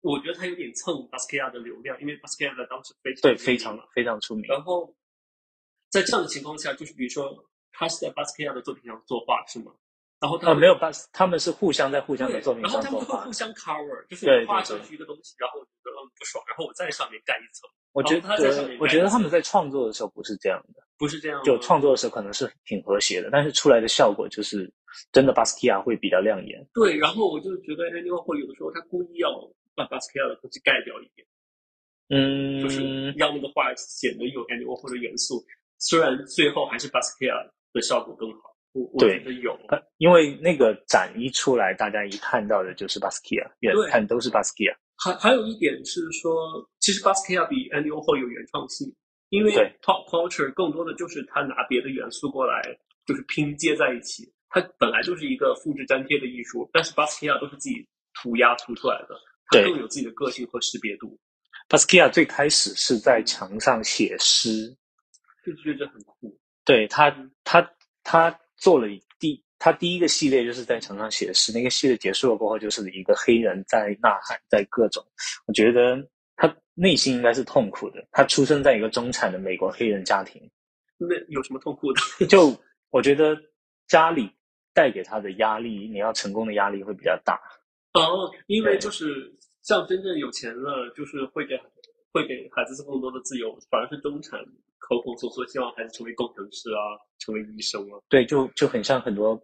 A: 我觉得他有点蹭巴斯基亚的流量，因为巴斯基亚当时非常
B: 对非常非常出名。
A: 然后在这样的情况下，就是比如说。他是在巴斯克亚的作品上作画是吗？然后他
B: 没有巴斯，他们是互相在互相的作品上
A: 作画。然后他们会互相 cover，就是画上去一个东西，然后我觉得嗯不爽，然后我在上面盖一层。
B: 我觉得他在我觉得他们在创作的时候不是这样的，
A: 不是这样。
B: 就创作的时候可能是挺和谐的，但是出来的效果就是真的巴斯克亚会比较亮眼。
A: 对，然后我就觉得 Andy Warhol 有的时候他故意要把巴斯克亚的东西盖掉一点，
B: 嗯，
A: 就是让那个画显得有 Andy Warhol 的元素，虽然最后还是巴斯克亚。的效果更好，我我觉得有，
B: 因为那个展一出来，大家一看到的就是巴斯基亚，远看都是巴斯基亚。
A: 还还有一点是说，其实巴斯基亚比 Andy Warhol 有原创性，因为 Top Culture 更多的就是他拿别的元素过来，就是拼接在一起。它本来就是一个复制粘贴的艺术，但是巴斯基亚都是自己涂鸦涂出来的，它更有自己的个性和识别度。
B: 巴斯基亚最开始是在墙上写诗，
A: 就觉得很酷。
B: 对他，他他做了第他第一个系列就是在墙上写诗，那个系列结束了过后，就是一个黑人在呐喊，在各种。我觉得他内心应该是痛苦的。他出生在一个中产的美国黑人家庭，
A: 那有什么痛苦的？
B: 就我觉得家里带给他的压力，你要成功的压力会比较大。
A: 哦，因为就是像真正有钱了，就是会给会给孩子更多的自由，反而是中产口口声声希望孩子成为工程师啊，成为医生啊。
B: 对，就就很像很多。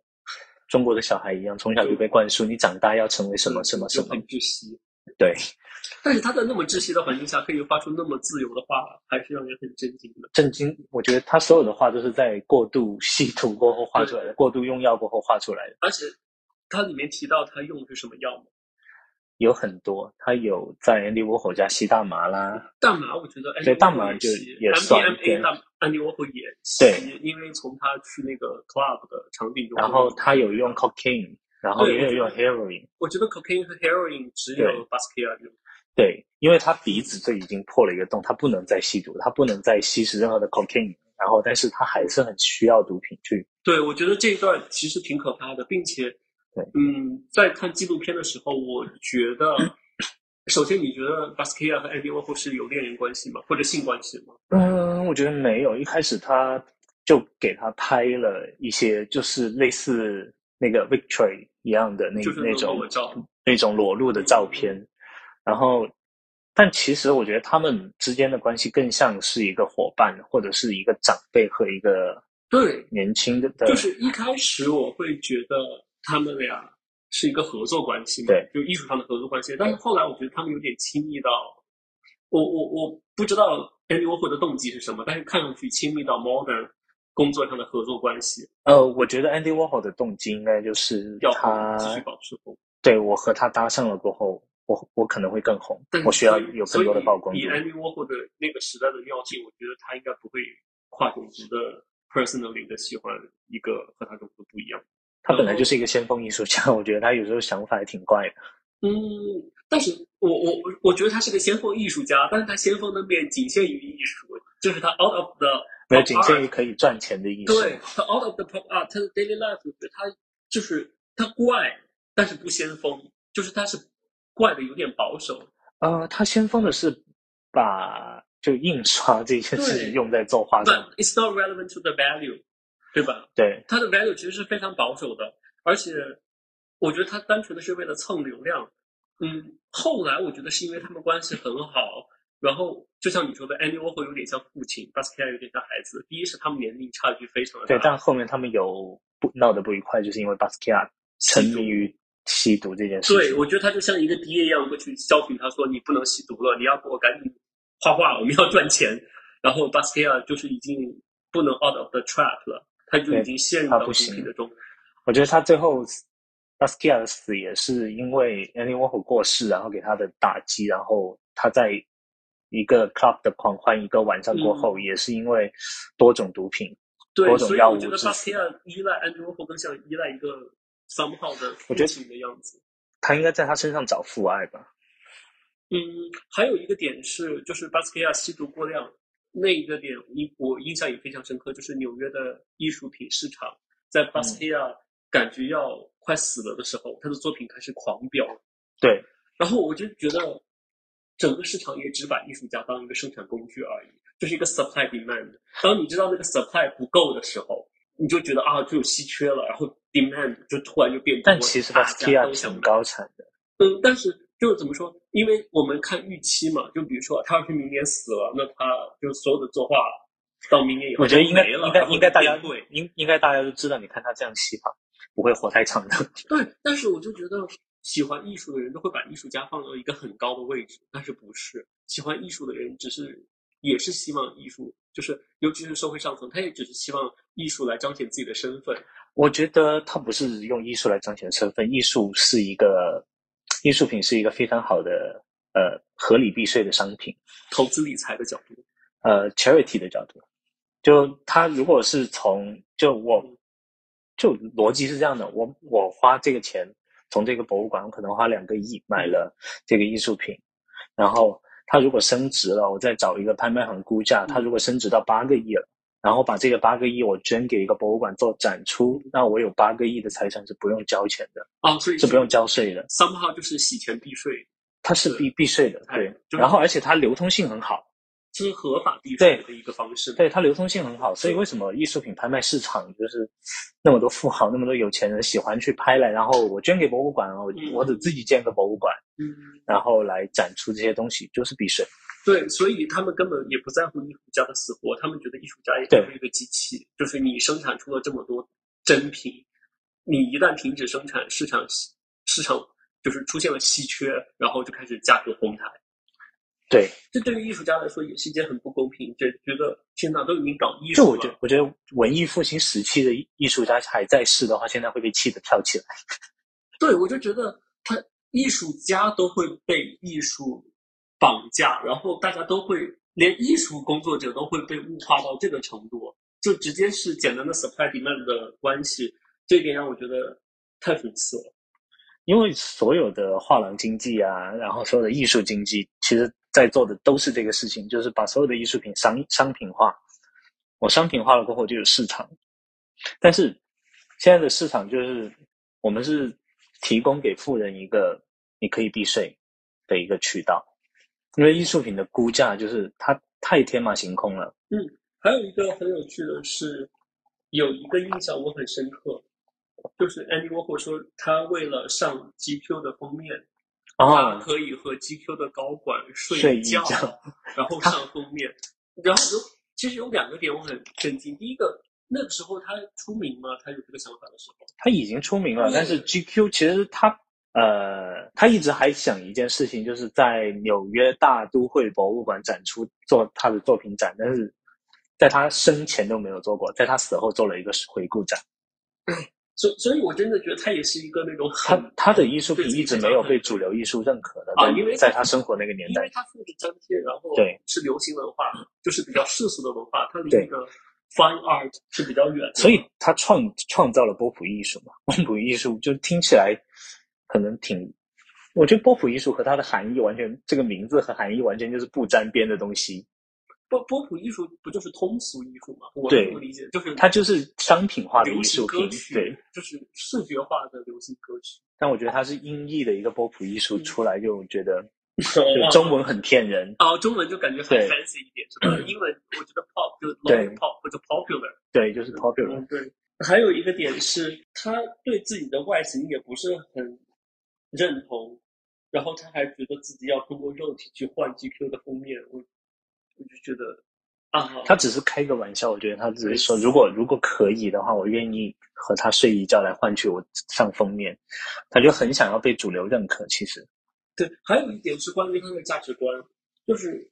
B: 中国的小孩一样，从小就被灌输你长大要成为什么什么什么，
A: 很窒息。
B: 对，
A: 但是他在那么窒息的环境下，可以发出那么自由的话，还是让人很震惊的。
B: 震惊！我觉得他所有的话都是在过度吸毒过后画出来的，过度用药过后画出来的。
A: 而且，他里面提到他用的是什么药吗？
B: 有很多，他有在 Andy Warhol 家吸大麻啦。
A: 大麻，我觉得
B: 对大麻就也算。
A: MDMA 大 Andy Warhol 也吸，因为从他去那个 club 的场景中。
B: 然后他有用 cocaine，然后也有用 heroin。
A: 我觉得 cocaine 和 heroin 只有 Basquiat 用。
B: 对，因为他鼻子这已经破了一个洞，他不能再吸毒，他不能再吸食任何的 cocaine。然后，但是他还是很需要毒品去。
A: 对，我觉得这一段其实挺可怕的，并且。嗯，在看纪录片的时候，我觉得，首先你觉得 Basquiat 和 Andy Warhol 是有恋人关系吗？或者性关系吗？
B: 嗯，我觉得没有。一开始他就给他拍了一些，就是类似那个 Victory 一样的那那种那种裸露的照片。然后，但其实我觉得他们之间的关系更像是一个伙伴，或者是一个长辈和一个
A: 对
B: 年轻的。
A: 就是一开始我会觉得。他们俩是一个合作关系嘛？
B: 对，
A: 就艺术上的合作关系。但是后来我觉得他们有点亲密到，我我我不知道 Andy Warhol 的动机是什么，但是看上去亲密到 Modern 工作上的合作关系。
B: 呃，我觉得 Andy Warhol 的动机应该就是
A: 要
B: 他
A: 继续保持红。
B: 对我和他搭上了过后，我我可能会更红，我需要有更多的曝光度。
A: 以 Andy Warhol 的那个时代的尿性，我觉得他应该不会跨种族的 personally 的喜欢一个和他种族不一样。
B: 他本来就是一个先锋艺术家，我觉得他有时候想法也挺怪的。
A: 嗯，但是我我我我觉得他是个先锋艺术家，但是他先锋的面仅限于艺术，就是他 out of the
B: 没有仅限于可以赚钱的艺术。
A: 对，他 out of the pop art，他的 daily life，他就是他怪，但是不先锋，就是他是怪的有点保守。
B: 呃，他先锋的是把就印刷这件事情用在作画上。
A: But it's not relevant to the value. 对吧？
B: 对，
A: 它的 value 其实是非常保守的，而且我觉得他单纯的是为了蹭流量。嗯，后来我觉得是因为他们关系很好，然后就像你说的，Andy Warhol 有点像父亲，Basquiat 有点像孩子。第一是他们年龄差距非常的
B: 大，对，但后面他们有不闹得不愉快，就是因为 Basquiat 沉迷于吸毒这件事。
A: 对，我觉得他就像一个爹一样会去教训他说：“你不能吸毒了，你要给我赶紧画画，我们要赚钱。”然后 Basquiat 就是已经不能 out of the trap 了。他就已经陷入到毒品的中。
B: 我觉得他最后 Basquiat 的死也是因为 Andy Warhol 过世，然后给他的打击，然后他在一个 club 的狂欢一个晚上过后，也是因为多种毒品、多种药物。
A: 所以我觉得 Basquiat 依赖 Andy Warhol 更像依赖一个 somehow 的
B: 父
A: 亲的样子。
B: 他应该在他身上找父爱吧。
A: 嗯，还有一个点是，就是 Basquiat 吸毒过量。那一个点，印我印象也非常深刻，就是纽约的艺术品市场，在巴斯蒂亚感觉要快死了的时候，他的作品开始狂飙。
B: 对，
A: 然后我就觉得，整个市场也只把艺术家当一个生产工具而已，就是一个 supply demand。当你知道那个 supply 不够的时候，你就觉得啊，就有稀缺了，然后 demand 就突然就变多。
B: 但其实巴斯蒂亚挺高产的。
A: 嗯，但是。就是怎么说？因为我们看预期嘛，就比如说他要是明年死了，那他就所有的作画到明年以后
B: 我觉得应该应该应该大家
A: 对
B: 应应该大家都知道，你看他这样戏法不会活太长的。
A: 对，但是我就觉得喜欢艺术的人都会把艺术家放到一个很高的位置，但是不是喜欢艺术的人只是也是希望艺术，就是尤其是社会上层，他也只是希望艺术来彰显自己的身份。
B: 我觉得他不是用艺术来彰显身份，艺术是一个。艺术品是一个非常好的呃合理避税的商品，
A: 投资理财的角度，
B: 呃 charity 的角度，就他如果是从就我就逻辑是这样的，我我花这个钱从这个博物馆，我可能花两个亿买了这个艺术品，然后它如果升值了，我再找一个拍卖行估价，它如果升值到八个亿了，然后把这个八个亿我捐给一个博物馆做展出，那我有八个亿的财产是不用交钱的
A: 啊，所以
B: 是不用交税的。
A: somehow 就是洗钱避税，
B: 它是避避税的，对。然后而且它流通性很好。
A: 是合法避税的一个方式，
B: 对它流通性很好，所以为什么艺术品拍卖市场就是那么多富豪、那么多有钱人喜欢去拍来，然后我捐给博物馆，我我得自己建个博物馆，嗯，然后来展出这些东西，就是避税。
A: 对，所以他们根本也不在乎艺术家的死活，他们觉得艺术家也就是一个机器，就是你生产出了这么多真品，你一旦停止生产，市场市场就是出现了稀缺，然后就开始价格哄抬。
B: 对，
A: 这对于艺术家来说也是一件很不公平。就觉得现在都已经搞艺术
B: 了，我觉得，我觉得文艺复兴时期的艺术家还在世的话，现在会被气得跳起来。
A: 对，我就觉得他艺术家都会被艺术绑架，然后大家都会连艺术工作者都会被物化到这个程度，就直接是简单的 supply demand 的关系。这一点让我觉得太讽刺了。
B: 因为所有的画廊经济啊，然后所有的艺术经济，其实。在做的都是这个事情，就是把所有的艺术品商商品化。我商品化了过后就有市场，但是现在的市场就是我们是提供给富人一个你可以避税的一个渠道，因为艺术品的估价就是它太天马行空了。
A: 嗯，还有一个很有趣的是，有一个印象我很深刻，就是 Andy Warhol 说他为了上 GQ 的封面。他可以和 GQ 的高管睡觉，然后上封面。然后有其实有两个点我很震惊。第一个，那个时候他出名吗？他有这个想法的时候，
B: 他已经出名了。但是 GQ 其实他呃，他一直还想一件事情，就是在纽约大都会博物馆展出做他的作品展，但是在他生前都没有做过，在他死后做了一个回顾展。
A: 所 所以，我真的觉得他也是一个那种
B: 他他的艺术品一直没有被主流艺术认可的
A: 啊，因为
B: 在他生活那个年代，
A: 因为他复制粘贴，然后
B: 对
A: 是流行文化，就是比较世俗的文化，他离那个 fine art 是比较远的，
B: 所以他创创造了波普艺术嘛。波普艺术就听起来可能挺，我觉得波普艺术和它的含义完全，这个名字和含义完全就是不沾边的东西。
A: 波波普艺术不就是通俗艺术吗？我这么理解，就是
B: 它就是商品化的艺术
A: 品，
B: 对，
A: 就是视觉化的流行歌曲。
B: 但我觉得它是音译的一个波普艺术出来，就觉得 就中文很骗人。
A: 哦，中文就感觉很 fancy 一点，是吧？英文我觉得 pop 就 pop 或者 popular，
B: 对，就是 popular。
A: 对，还有一个点是，他对自己的外形也不是很认同，然后他还觉得自己要通过肉体去换 GQ 的封面。我。我就觉得，啊，
B: 他只是开个玩笑。我觉得他只是说，如果如果可以的话，我愿意和他睡一觉来换取我上封面。他就很想要被主流认可。其实，
A: 对，还有一点是关于他的价值观，就是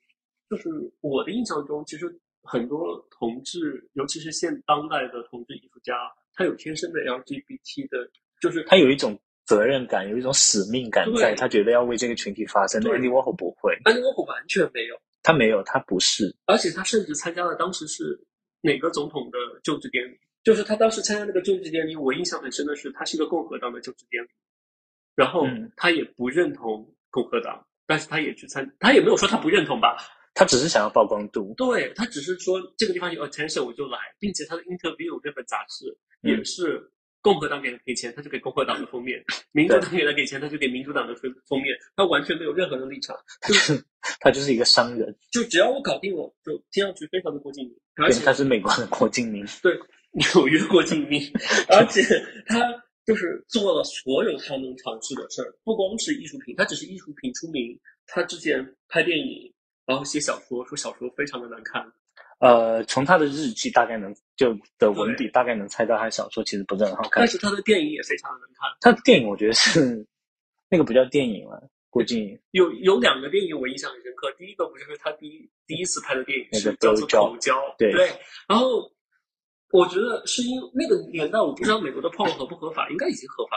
A: 就是我的印象中，其实很多同志，尤其是现当代的同志艺术家，他有天生的 LGBT 的，就是
B: 他有一种责任感，有一种使命感，在他觉得要为这个群体发声。Andy Warhol 不会
A: ，Andy Warhol 完全没有。
B: 他没有，他不是，
A: 而且他甚至参加了当时是哪个总统的就职典礼，就是他当时参加那个就职典礼，我印象很深的是，他是一个共和党的就职典礼，然后他也不认同共和党，但是他也去参，他也没有说他不认同吧，
B: 他只是想要曝光度，
A: 对他只是说这个地方有 attention 我就来，并且他的 interview 这本杂志也是。共和党给他给钱，他就给共和党的封面；民主党给他给钱，他就给民主党的封封面。他完全没有任何的立场，
B: 就是 他就是一个商人。
A: 就只要我搞定了，就听上去非常的郭敬明。而且
B: 他是美国的郭敬明，
A: 对纽约郭敬明。而且他就是做了所有他能尝试的事儿，不光是艺术品，他只是艺术品出名。他之前拍电影，然后写小说，说小说非常的难看。
B: 呃，从他的日记大概能就的文笔大概能猜到，他小说其实不是很好看。
A: 但是他的电影也非常的能看。
B: 他的电影我觉得是那个不叫电影了，郭靖
A: 有有两个电影我印象很深刻。第一个不就是他第一第一次拍的电影是叫做《口交》，
B: 对
A: 对。然后我觉得是因为那个年代，我不知道美国的炮合不合法，应该已经合法。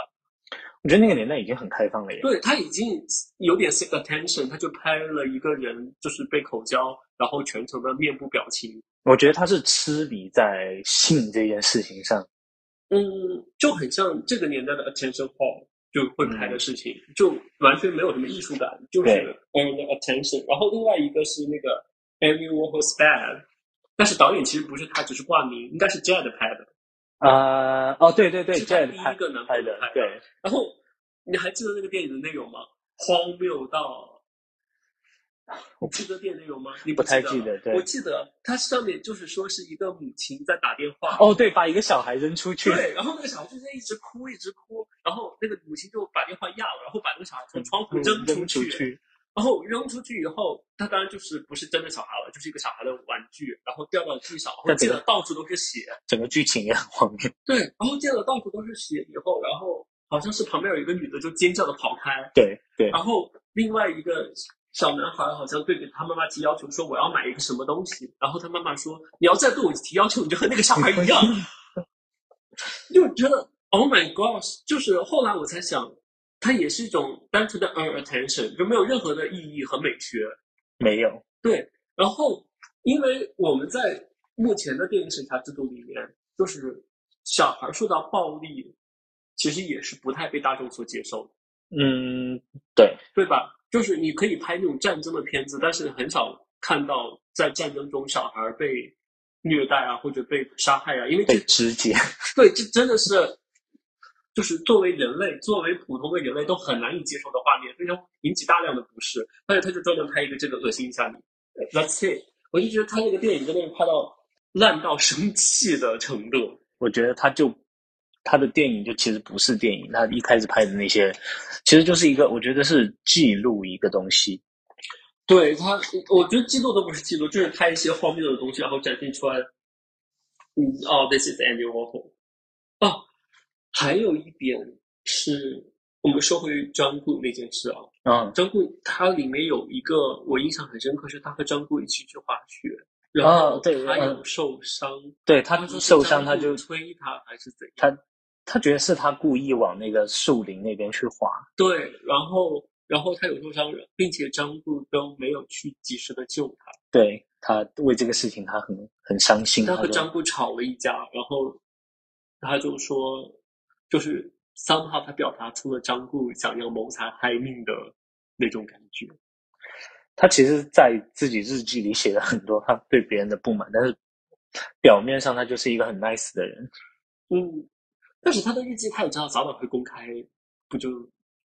B: 我觉得那个年代已经很开放了耶。
A: 对他已经有点 seek attention，他就拍了一个人就是被口交。然后全程的面部表情，
B: 我觉得他是痴迷在性这件事情上，
A: 嗯，就很像这个年代的 attention hall 就会拍的事情，就完全没有什么艺术感，就是 earn attention。然后另外一个是那个 Amy Warhol Bad，但是导演其实不是他，只是挂名，应该是 Jade 拍的。
B: 啊，哦，对对对，Jade
A: 第一个男
B: 拍的，对。
A: 然后你还记得那个电影的内容吗？荒谬到。我记得电影内容吗？你
B: 不太记
A: 得？
B: 对，
A: 我记得它上面就是说是一个母亲在打电话。
B: 哦，对，把一个小孩扔出去。
A: 对，然后那个小孩就在一直哭，一直哭，然后那个母亲就把电话压了，然后把那个小孩从窗户扔出去。然后扔出去以后，他当然就是不是真的小孩了，就是一个小孩的玩具，然后掉到地上，然后溅得到处都是血。
B: 整个剧情也很荒谬。
A: 对，然后溅得到处都是血以后，然后好像是旁边有一个女的就尖叫的跑开。
B: 对对。
A: 然后另外一个。小男孩好像对着他妈妈提要求说：“我要买一个什么东西。”然后他妈妈说：“你要再对我提要求，你就和那个小孩一样。”就觉得 “Oh my God！” 就是后来我才想，它也是一种单纯的 “earn attention”，就没有任何的意义和美学。
B: 没有
A: 对。然后，因为我们在目前的电影审查制度里面，就是小孩受到暴力，其实也是不太被大众所接受的。
B: 嗯，对，
A: 对吧？就是你可以拍那种战争的片子，但是很少看到在战争中小孩被虐待啊，或者被杀害啊，因为
B: 被肢解。
A: 对，这真的是，就是作为人类，作为普通的人类都很难以接受的画面，非常引起大量的不适。但是他就专门拍一个这个恶心一下你。That's it。我就觉得他那个电影真的是拍到烂到生气的程度。
B: 我觉得他就。他的电影就其实不是电影，他一开始拍的那些，其实就是一个，我觉得是记录一个东西。
A: 对他，我觉得记录都不是记录，就是拍一些荒谬的东西，然后展现出来。嗯，哦，This is Andy Warhol。哦，还有一点是我们说回张顾那件事啊。
B: 嗯，
A: 张顾他里面有一个我印象很深刻，是他和张顾一起去滑雪。然后
B: 对，
A: 他有受伤。
B: 对他受伤，他就
A: 推他还是怎样？
B: 他。他觉得是他故意往那个树林那边去滑，
A: 对，然后然后他有受伤，并且张顾都没有去及时的救他，
B: 对他为这个事情他很很伤心。
A: 他和张顾吵了一架，然后他就说，就是三号他表达出了张顾想要谋财害命的那种感觉。
B: 他其实，在自己日记里写了很多他对别人的不满，但是表面上他就是一个很 nice 的人。
A: 嗯。但是他的日记他也知道早晚会公开，不就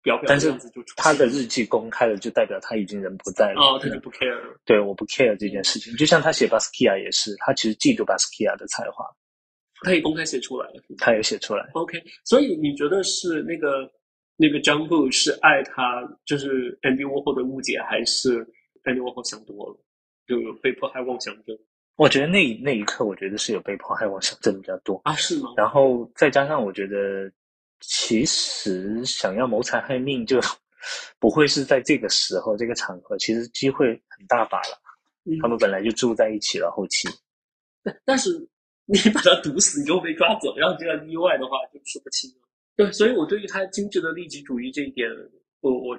A: 表表样子就出？
B: 他的日记公开了，就代表他已经人不在了。
A: 哦，他就不 care。
B: 对，我不 care 这件事情。就像他写巴斯基亚也是，他其实嫉妒巴斯基亚的才华。
A: 他也公开写出来了。
B: 他也写出来。
A: OK，所以你觉得是那个那个张布是爱他，就是 Andy Warhol 的误解，还是 Andy Warhol 想多了，就被迫害妄想症？
B: 我觉得那那一刻，我觉得是有被迫害妄想症比较多
A: 啊，是吗？
B: 然后再加上，我觉得其实想要谋财害命，就 不会是在这个时候、这个场合，其实机会很大把了。他们本来就住在一起了，后期。
A: 但是你把他毒死，你又被抓走，然后这样意外的话就说不清了。对，所以我对于他精致的利己主义这一点，我我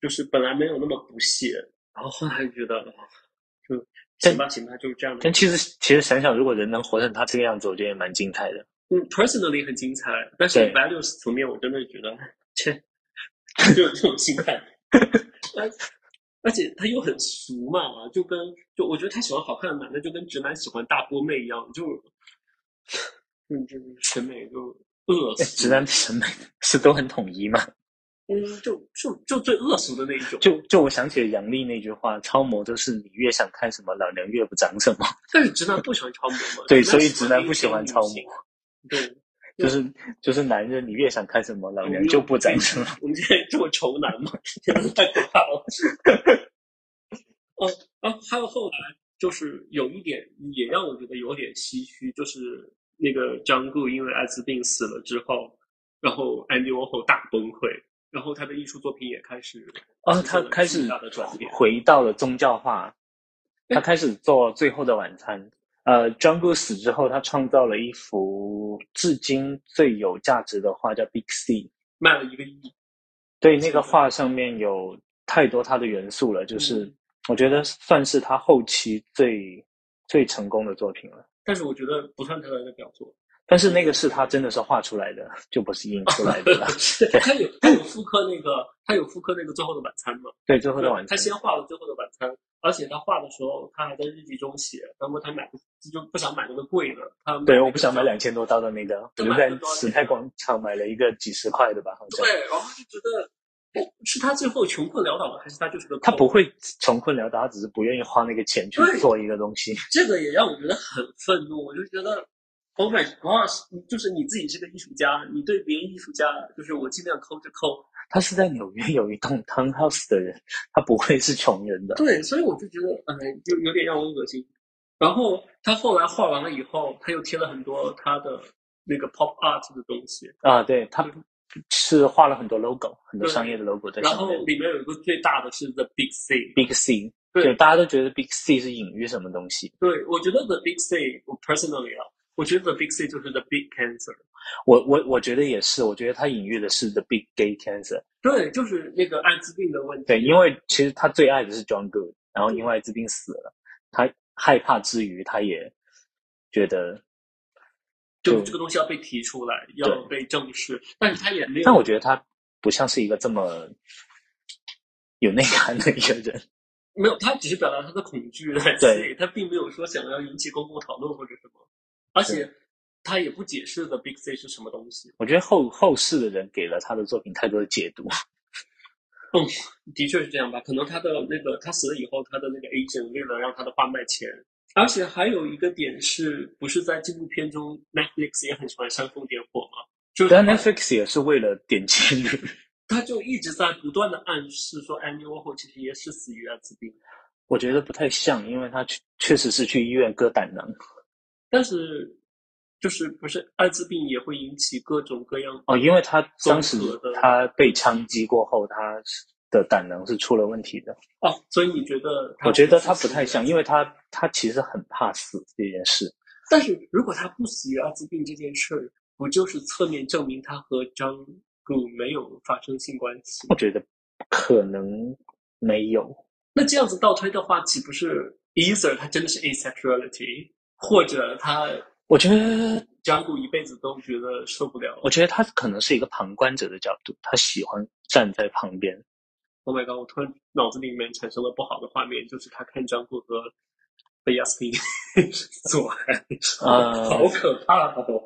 A: 就是本来没有那么不屑，然后后来觉得就。行吧，行吧，就是这样的。
B: 但其实，其实想想，如果人能活成他这个样子，我觉得也蛮精彩的。
A: 嗯，personally 很精彩，但是 values 层面，我真的觉得，切，就有这种心态。而而且他又很俗嘛，就跟就我觉得他喜欢好看的男的，就跟直男喜欢大波妹一样，就嗯，就是审美就恶俗。
B: 直男审美 是都很统一嘛？
A: 嗯，就就就最恶俗的那一种。
B: 就就我想起了杨笠那句话：“超模就是你越想看什么，老娘越不长什么。”
A: 但是直男不喜欢超模嘛？
B: 对，所以直男不喜欢超模。
A: 对，
B: 就是就是男人，你越想看什么，老娘就不长什么。
A: 我们现在这么仇男吗？真的太可怕了。哦啊，还有后来就是有一点也让我觉得有点唏嘘，就是那个张顾因为艾滋病死了之后，然后 Andy Warhol 大崩溃。然后他的艺术作品也开始
B: 啊，他开始回到了宗教化。他开始做《最后的晚餐》。呃 o 死之后，他创造了一幅至今最有价值的画，叫《Big C》，
A: 卖了一个亿。
B: 对，那个画上面有太多他的元素了，就是我觉得算是他后期最最成功的作品了。
A: 但是我觉得不算他的表作。
B: 但是那个是他真的是画出来的，就不是印出来的。
A: 对，他有他有复刻那个，他有复刻那个《最后的晚餐》吗？
B: 对，《最后的晚餐》。
A: 他先画了《最后的晚餐》，而且他画的时候，他还在日记中写，他说他买就不想买那个贵的，他
B: 对，我不想买两千多刀的那个，我就在时代广场买了一个几十块的吧，好像。
A: 对，然后就觉得。是他最后穷困潦倒了，还是他就是个？
B: 他不会穷困潦倒，他只是不愿意花那个钱去做一个东西。
A: 这个也让我觉得很愤怒。我就觉得，Oh my God！就是你自己是个艺术家，你对别人艺术家，就是我尽量抠着抠。
B: 他是在纽约有一栋 townhouse 的人，他不会是穷人的。
A: 对，所以我就觉得，哎，有有点让我恶心。然后他后来画完了以后，他又贴了很多他的那个 pop art 的东西
B: 啊，对他。是画了很多 logo，很多商业的 logo 在
A: 上面。然后里面有一个最大的是 The Big C，Big
B: C，对，大家都觉得 Big C 是隐喻什么东西？
A: 对，我觉得 The Big C，我 personally 啊，我觉得 The Big C 就是 The Big Cancer。
B: 我我我觉得也是，我觉得它隐喻的是 The Big Gay Cancer。
A: 对，就是那个艾滋病的问题。
B: 对，因为其实他最爱的是 John Good，然后因为艾滋病死了，他害怕之余，他也觉得。
A: 就这个东西要被提出来，要被正视，但是他也没有。
B: 但我觉得他不像是一个这么有内涵的一个人。
A: 没有，他只是表达他的恐惧在对，他并没有说想要引起公共讨论或者什么，而且他也不解释的 Big C 是什么东西。
B: 我觉得后后世的人给了他的作品太多的解读。
A: 嗯，的确是这样吧？可能他的那个他死了以后，他的那个 agent 为了让他的画卖钱。而且还有一个点是，不是在纪录片中，Netflix 也很喜欢煽风点火吗？就是
B: Netflix 也是为了点击率，
A: 他就一直在不断的暗示说，Andy Warhol 其实也是死于艾滋病。
B: 我觉得不太像，因为他确确实是去医院割胆囊。
A: 但是，就是不是艾滋病也会引起各种各样
B: 哦，因为他当时他被枪击过后，他的胆囊是出了问题的
A: 哦，所以你觉得？
B: 我觉得他不太像，因为他他其实很怕死这件事。
A: 但是如果他不死于艾滋病这件事，不就是侧面证明他和张谷没有发生性关系？
B: 我觉得可能没有。
A: 那这样子倒推的话，岂不是 either 他真的是 asexuality，或者他？
B: 我觉得
A: 江谷一辈子都觉得受不了。
B: 我觉得他可能是一个旁观者的角度，他喜欢站在旁边。
A: Oh my god！我突然脑子里面产生了不好的画面，就是他看张顾和被亚斯汀 做爱，啊，好可怕哦！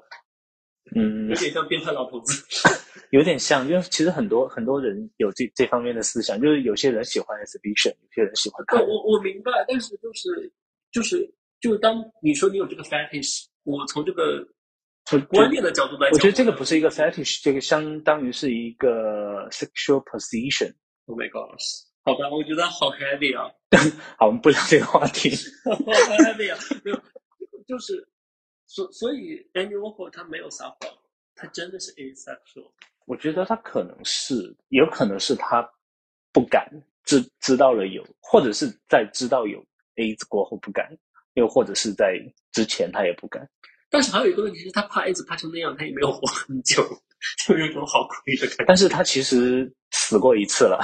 A: 嗯，有点像变态老头子，
B: 有点像，因为其实很多很多人有这这方面的思想，就是有些人喜欢 exhibition，有些人喜欢看。
A: 我我明白，但是就是就是就是当你说你有这个 fetish，我从这个观念的角度来讲，
B: 我觉得这个不是一个 fetish，这个相当于是一个 sexual position。
A: Oh my god！好吧，我觉得好 heavy 啊。
B: 好，我们不聊这个话题。
A: 好 heavy 啊！没有，就是所所以，Andy Warhol 他没有撒谎，他真的是 asexual。
B: 我觉得他可能是，有可能是他不敢知知道了有，或者是在知道有 AIDS 过后不敢，又或者是在之前他也不敢。
A: 但是还有一个问题是，他怕 AIDS 怕成那样，他也没有活很久。就有种好亏的感觉，
B: 但是他其实死过一次了。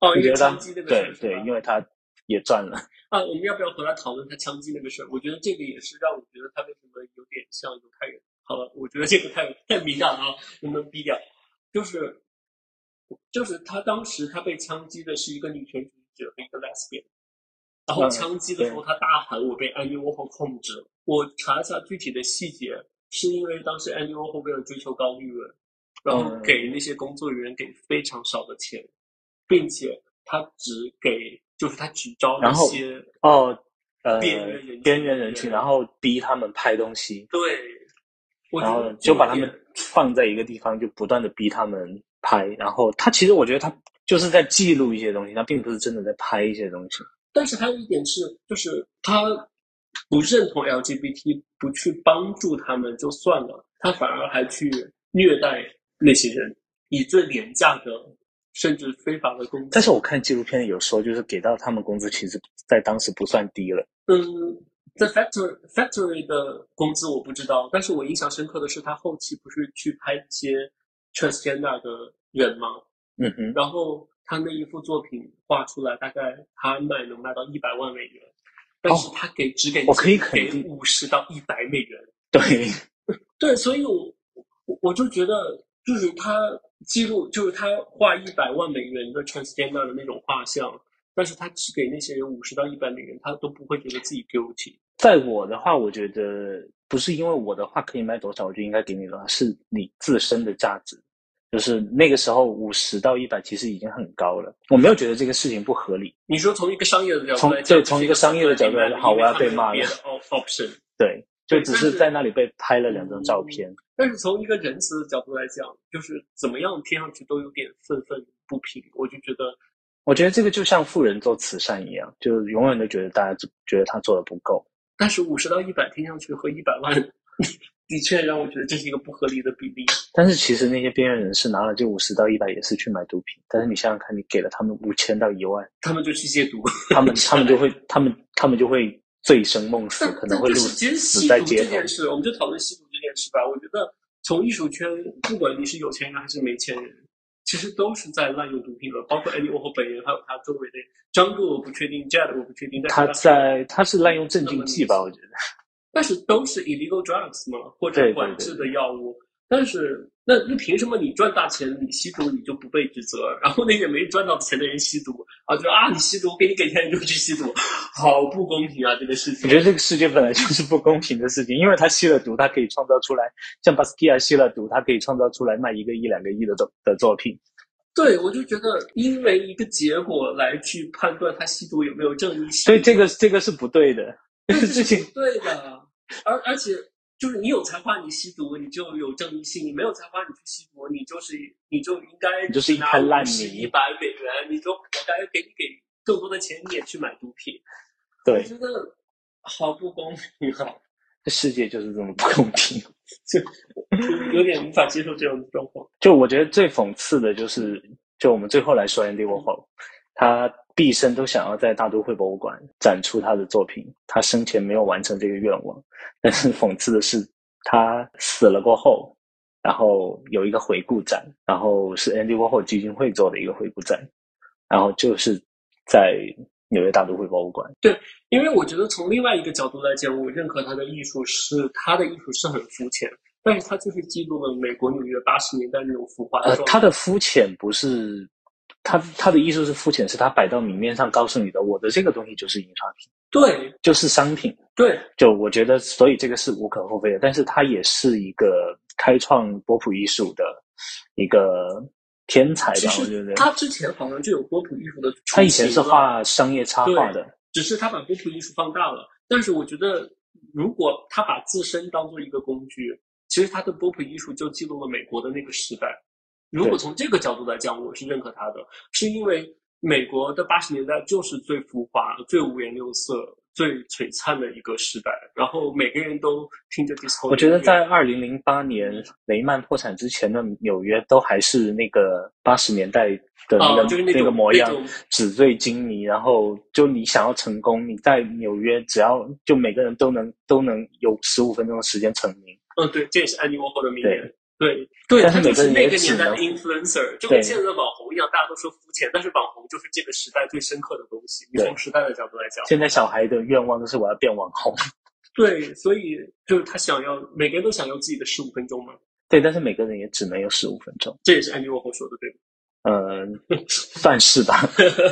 B: 哦，
A: 因为枪击那个
B: 事对对，因为他也赚了。
A: 啊，我们要不要回来讨论他枪击那个事儿？我觉得这个也是让我觉得他为什么有点像犹太人。好了，我觉得这个太太敏感了，能不能逼掉？就是就是他当时他被枪击的是一个女权主义者，一个 lesbian。然后枪击的时候，他大喊：“我被安妮沃霍控制了。”我查一下具体的细节，是因为当时安妮沃霍为了追求高利润。然后给那些工作人员给非常少的钱，并且他只给，就是他只招一些
B: 哦，呃，
A: 边缘人
B: 边缘人群，然后逼他们拍东西。
A: 对，
B: 然后就把他们放在一个地方，就不断的逼他们拍。然后他其实我觉得他就是在记录一些东西，他并不是真的在拍一些东西。
A: 但是还有一点是，就是他不认同 LGBT，不去帮助他们就算了，他反而还去虐待。那些人以最廉价的，甚至非法的工资，
B: 但是我看纪录片有说，就是给到他们工资，其实在当时不算低了。
A: 嗯，在 factory factory 的工资我不知道，但是我印象深刻的是，他后期不是去拍一些 transgender 的人吗？
B: 嗯哼，
A: 然后他那一幅作品画出来，大概他卖能卖到一百万美元，但是他给只给
B: 我可以
A: 给五十到一百美元。
B: 对，
A: 对，所以我我我就觉得。就是他记录，就是他画一百万美元的 transgender 的那种画像，但是他只给那些人五十到一百美元，他都不会觉得自己 guilty。
B: 在我的话，我觉得不是因为我的话可以卖多少，我就应该给你了，是你自身的价值。就是那个时候五十到一百其实已经很高了，我没有觉得这个事情不合理。
A: 你说从一个商业的角度来讲，
B: 对，从一个商业的角度来讲，好，我要被骂了。
A: option
B: 对，就只是在那里被拍了两张照片。
A: 但是从一个仁慈的角度来讲，就是怎么样听上去都有点愤愤不平。我就觉得，
B: 我觉得这个就像富人做慈善一样，就永远都觉得大家觉得他做的不够。
A: 但是五十到一百听上去和一百万。的确让我觉得这是一个不合理的比例。
B: 但是其实那些边缘人士拿了这五十到一百也是去买毒品。但是你想想看，你给了他们五千到一万，
A: 他们就去戒毒，
B: 他们他们就会他们他们就会醉生梦死，可能会死在街头。
A: 这件事，我们就讨论吸毒这件事吧。我觉得从艺术圈，不管你是有钱人还是没钱人，其实都是在滥用毒品的。包括 Andy Warhol 本人，还有他周围的张哥，我不确定，Jad 我不确定。
B: 他在他是滥用镇静剂吧？我觉得。
A: 但是都是 illegal drugs 嘛，或者管制的药物。但是那那凭什么你赚大钱你吸毒你就不被指责？然后那些没赚到钱的人吸毒啊，就啊你吸毒给你给钱你就去吸毒，好不公平啊这个事情。
B: 我觉得这个世界本来就是不公平的事情，因为他吸了毒，他可以创造出来，像巴斯蒂亚吸了毒，他可以创造出来卖一个亿两个亿的作的作品。
A: 对，我就觉得因为一个结果来去判断他吸毒有没有正义性，
B: 所以这个这个是不对的。
A: 这个事情对的，而而且就是你有才华，你吸毒你就有正义性；你没有才华，你去吸毒，你就是你就应该
B: 就是一滩烂泥，
A: 一百美元，你就我该给你给更多的钱，你也去买毒品。
B: 对，
A: 我觉得好不公平啊！
B: 这世界就是这么不公平，
A: 就有点无法接受这种状况。
B: 就我觉得最讽刺的就是，就我们最后来说 Andy Warhol，他。毕生都想要在大都会博物馆展出他的作品，他生前没有完成这个愿望。但是讽刺的是，他死了过后，然后有一个回顾展，然后是 Andy Warhol 基金会做的一个回顾展，然后就是在纽约大都会博物馆。
A: 对，因为我觉得从另外一个角度来讲，我认可他的艺术是他的艺术是很肤浅，但是他就是记录了美国纽约八十年代那种浮华。
B: 呃，他的肤浅不是。他他的艺术是肤浅，是他摆到明面上告诉你的，我的这个东西就是印刷品，
A: 对，
B: 就是商品，
A: 对，
B: 就我觉得，所以这个是无可厚非的。但是他也是一个开创波普艺术的一个天才吧？我觉得
A: 他之前好像就有波普艺术的，
B: 他以前是画商业插画的，
A: 只是他把波普艺术放大了。但是我觉得，如果他把自身当做一个工具，其实他的波普艺术就记录了美国的那个时代。如果从这个角度来讲，我是认可他的，是因为美国的八十年代就是最浮华、最五颜六色、最璀璨的一个时代，然后每个人都听着 disco。
B: 我觉得在二零零八年雷曼破产之前的纽约，都还是那个八十年代的那个那个模样，纸醉金迷。然后就你想要成功，你在纽约只要就每个人都能都能有十五分钟的时间成名。
A: 嗯，对，这也是安妮沃霍的名言。对对，他就是那个年代的 influencer，就跟现在的网红一样，大家都说肤浅，但是网红就是这个时代最深刻的东西。你从时代的角度来讲，
B: 现在小孩的愿望都是我要变网红。
A: 对，所以就是他想要，每个人都想要自己的十五分钟嘛。
B: 对，但是每个人也只能有十五分钟。
A: 这也是安妮沃霍说的，对吗？
B: 嗯，算是吧。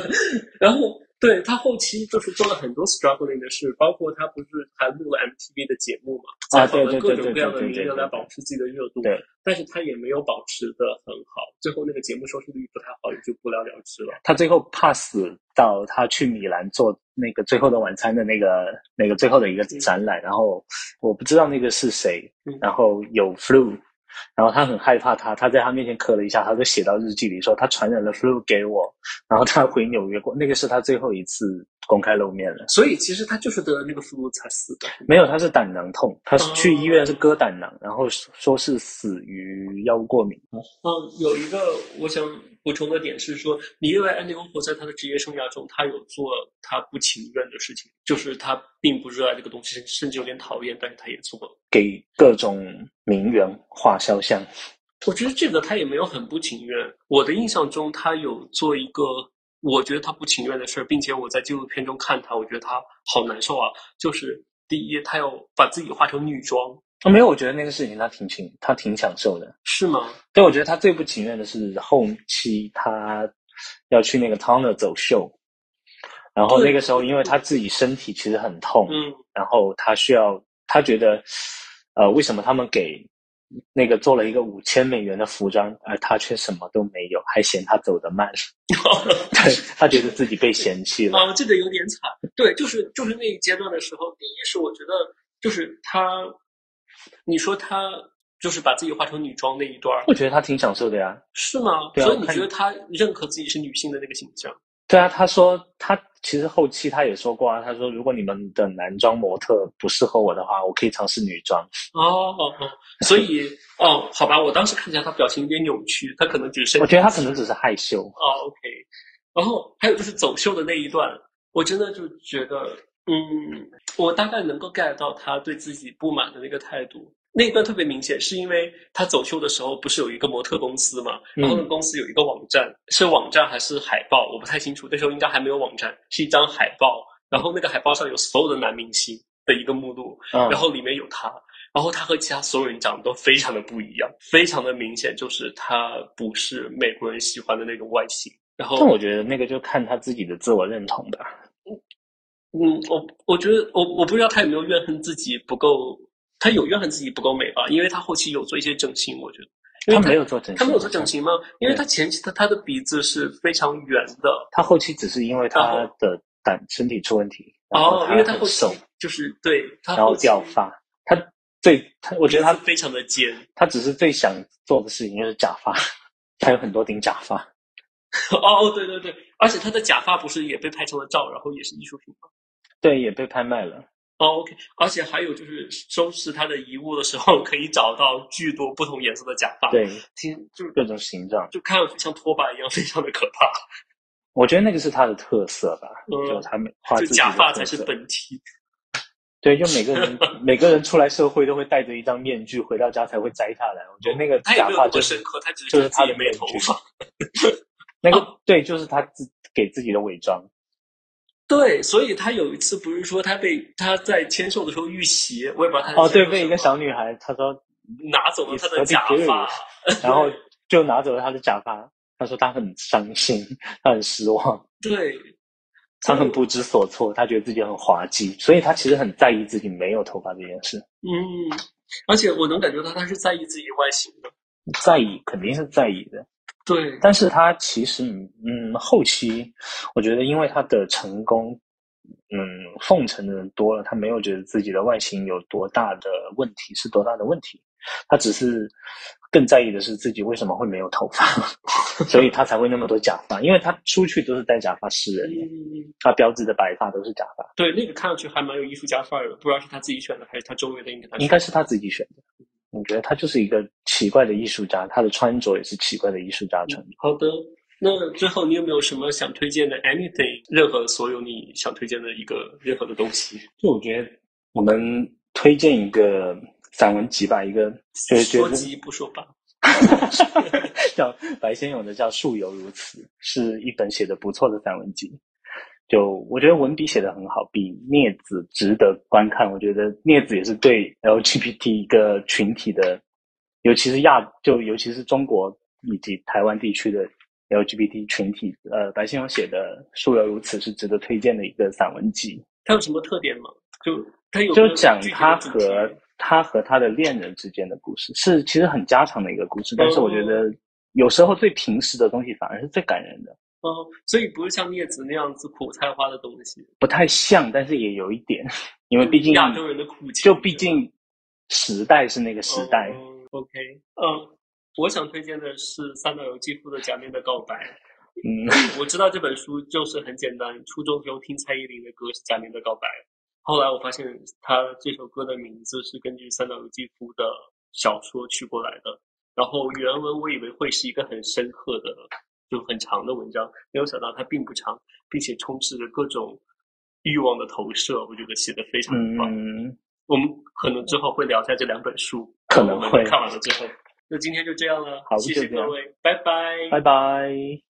A: 然后。对他后期就是做了很多 struggling 的事，包括他不是还录了 MTV 的节目嘛，采访了各种各样的名人来保持自己的热度。
B: 对，
A: 但是他也没有保持的很好，最后那个节目收视率不太好，也就不了了之了。
B: 他最后 pass 到他去米兰做那个《最后的晚餐》的那个那个最后的一个展览，然后我不知道那个是谁，然后有 flu。然后他很害怕，他他在他面前咳了一下，他就写到日记里说他传染了 flu 给我，然后他回纽约过，那个是他最后一次公开露面了。
A: 所以其实他就是得了那个 flu 才死的。
B: 没有，他是胆囊痛，他是去医院是割胆囊，然后说是死于药物过敏。
A: 嗯，有一个我想。补充的点是说，你认为安迪沃霍在他的职业生涯中，他有做他不情愿的事情，就是他并不热爱这个东西，甚至有点讨厌，但是他也做了。
B: 给各种名媛画肖像。
A: 我觉得这个他也没有很不情愿。我的印象中，他有做一个我觉得他不情愿的事儿，并且我在纪录片中看他，我觉得他好难受啊。就是第一，他要把自己化成女装。
B: 啊，没有，我觉得那个事情他挺情，他挺享受的，
A: 是吗？
B: 对，我觉得他最不情愿的是后期他要去那个 Tonner 走秀，然后那个时候，因为他自己身体其实很痛，
A: 嗯，
B: 然后他需要，他觉得，呃，为什么他们给那个做了一个五千美元的服装，而他却什么都没有，还嫌他走得慢，对他觉得自己被嫌弃了。
A: 啊，这个有点惨。对，就是就是那一阶段的时候，第一是我觉得，就是他，你说他就是把自己化成女装那一段，
B: 我觉得他挺享受的呀。
A: 是吗？所以你觉得他认可自己是女性的那个形象？
B: 对啊，他说他其实后期他也说过啊，他说如果你们的男装模特不适合我的话，我可以尝试女装。
A: 哦哦哦，所以哦，好吧，我当时看起来他表情有点扭曲，他可能只是
B: 我觉得他可能只是害羞。
A: 哦，OK。然后还有就是走秀的那一段，我真的就觉得，嗯，我大概能够 get 到他对自己不满的那个态度。那一段特别明显，是因为他走秀的时候不是有一个模特公司嘛？然后那个公司有一个网站，是网站还是海报？我不太清楚。那时候应该还没有网站，是一张海报。然后那个海报上有所有的男明星的一个目录，然后里面有他。然后他和其他所有人长得都非常的不一样，非常的明显，就是他不是美国人喜欢的那种外形。然后，
B: 但我觉得那个就看他自己的自我认同吧。
A: 嗯，我我觉得我我不知道他有没有怨恨自己不够。他有怨恨自己不够美吧？因为他后期有做一些整形，我觉得。
B: 他没有做整形。
A: 他没有做整形吗？因为他前期他他的鼻子是非常圆的。
B: 他后期只是因为他的胆身体出问题。
A: 哦，因为他后
B: 期
A: 就是对，
B: 然后掉发。他最他，我觉得他
A: 非常的尖。
B: 他只是最想做的事情就是假发，他有很多顶假发。
A: 哦，对对对，而且他的假发不是也被拍成了照，然后也是艺术品吗？
B: 对，也被拍卖了。
A: 哦，OK，而且还有就是收拾他的遗物的时候，可以找到巨多不同颜色的假发，
B: 对，
A: 听就是
B: 各种形状，
A: 就看上去像拖把一样，非常的可怕。
B: 我觉得那个是他的特色吧，就他们画
A: 就假发才是本体。
B: 对，就每个人 每个人出来社会都会戴着一张面具，回到家才会摘下来。我觉得那个假发就是就是他的
A: 没头发，
B: 那个 对，就是他自给自己的伪装。
A: 对，所以他有一次不是说他被他在签售的时候遇袭，我也不知道他
B: 哦，对，被一个小女孩，他说
A: 拿走了他的假发，
B: 然后就拿走了他的假发。他说他很伤心，他很失望，
A: 对，
B: 他很不知所措，他觉得自己很滑稽，所以他其实很在意自己没有头发这件事。
A: 嗯，而且我能感觉到他是在意自己外形的，
B: 在意肯定是在意的。
A: 对，
B: 但是他其实，嗯，后期我觉得，因为他的成功，嗯，奉承的人多了，他没有觉得自己的外形有多大的问题，是多大的问题，他只是更在意的是自己为什么会没有头发，所以他才会那么多假发，因为他出去都是戴假发示人，他标志的白发都是假发。
A: 对，那个看上去还蛮有艺术家范儿的，不知道是他自己选的还是他周围的人给他。
B: 应该是他自己选的。我觉得他就是一个奇怪的艺术家，他的穿着也是奇怪的艺术家穿。
A: 好的，那最后你有没有什么想推荐的？Anything，任何所有你想推荐的一个任何的东西？
B: 就我觉得我们推荐一个散文集吧，一个
A: 说集不说吧，
B: 叫白先勇的叫《树犹如此》，是一本写的不错的散文集。就我觉得文笔写的很好，比镊子值得观看。我觉得镊子也是对 LGBT 一个群体的，尤其是亚，就尤其是中国以及台湾地区的 LGBT 群体。呃，白先勇写的《树犹如此》是值得推荐的一个散文集。
A: 它有什么特点吗？就它有
B: 就讲他和他和他的恋人之间的故事，是其实很家常的一个故事。但是我觉得有时候最平实的东西反而是最感人的。
A: 哦，所以不是像镊子那样子苦菜花的东西，
B: 不太像，但是也有一点，因为毕竟
A: 亚洲人的苦情，
B: 就毕竟时代是那个时代。
A: OK，嗯，我想推荐的是三岛由纪夫的《假面的告白》。
B: 嗯，
A: 我知道这本书就是很简单，初中时候听蔡依林的歌是《假面的告白》，后来我发现他这首歌的名字是根据三岛由纪夫的小说取过来的，然后原文我以为会是一个很深刻的。就很长的文章，没有想到它并不长，并且充斥着各种欲望的投射。我觉得写的非常棒。我们可能之后会聊一下这两本书，
B: 可能会
A: 看完了之后。那今天就这样了，
B: 好，
A: 谢谢各位，拜拜，
B: 拜拜。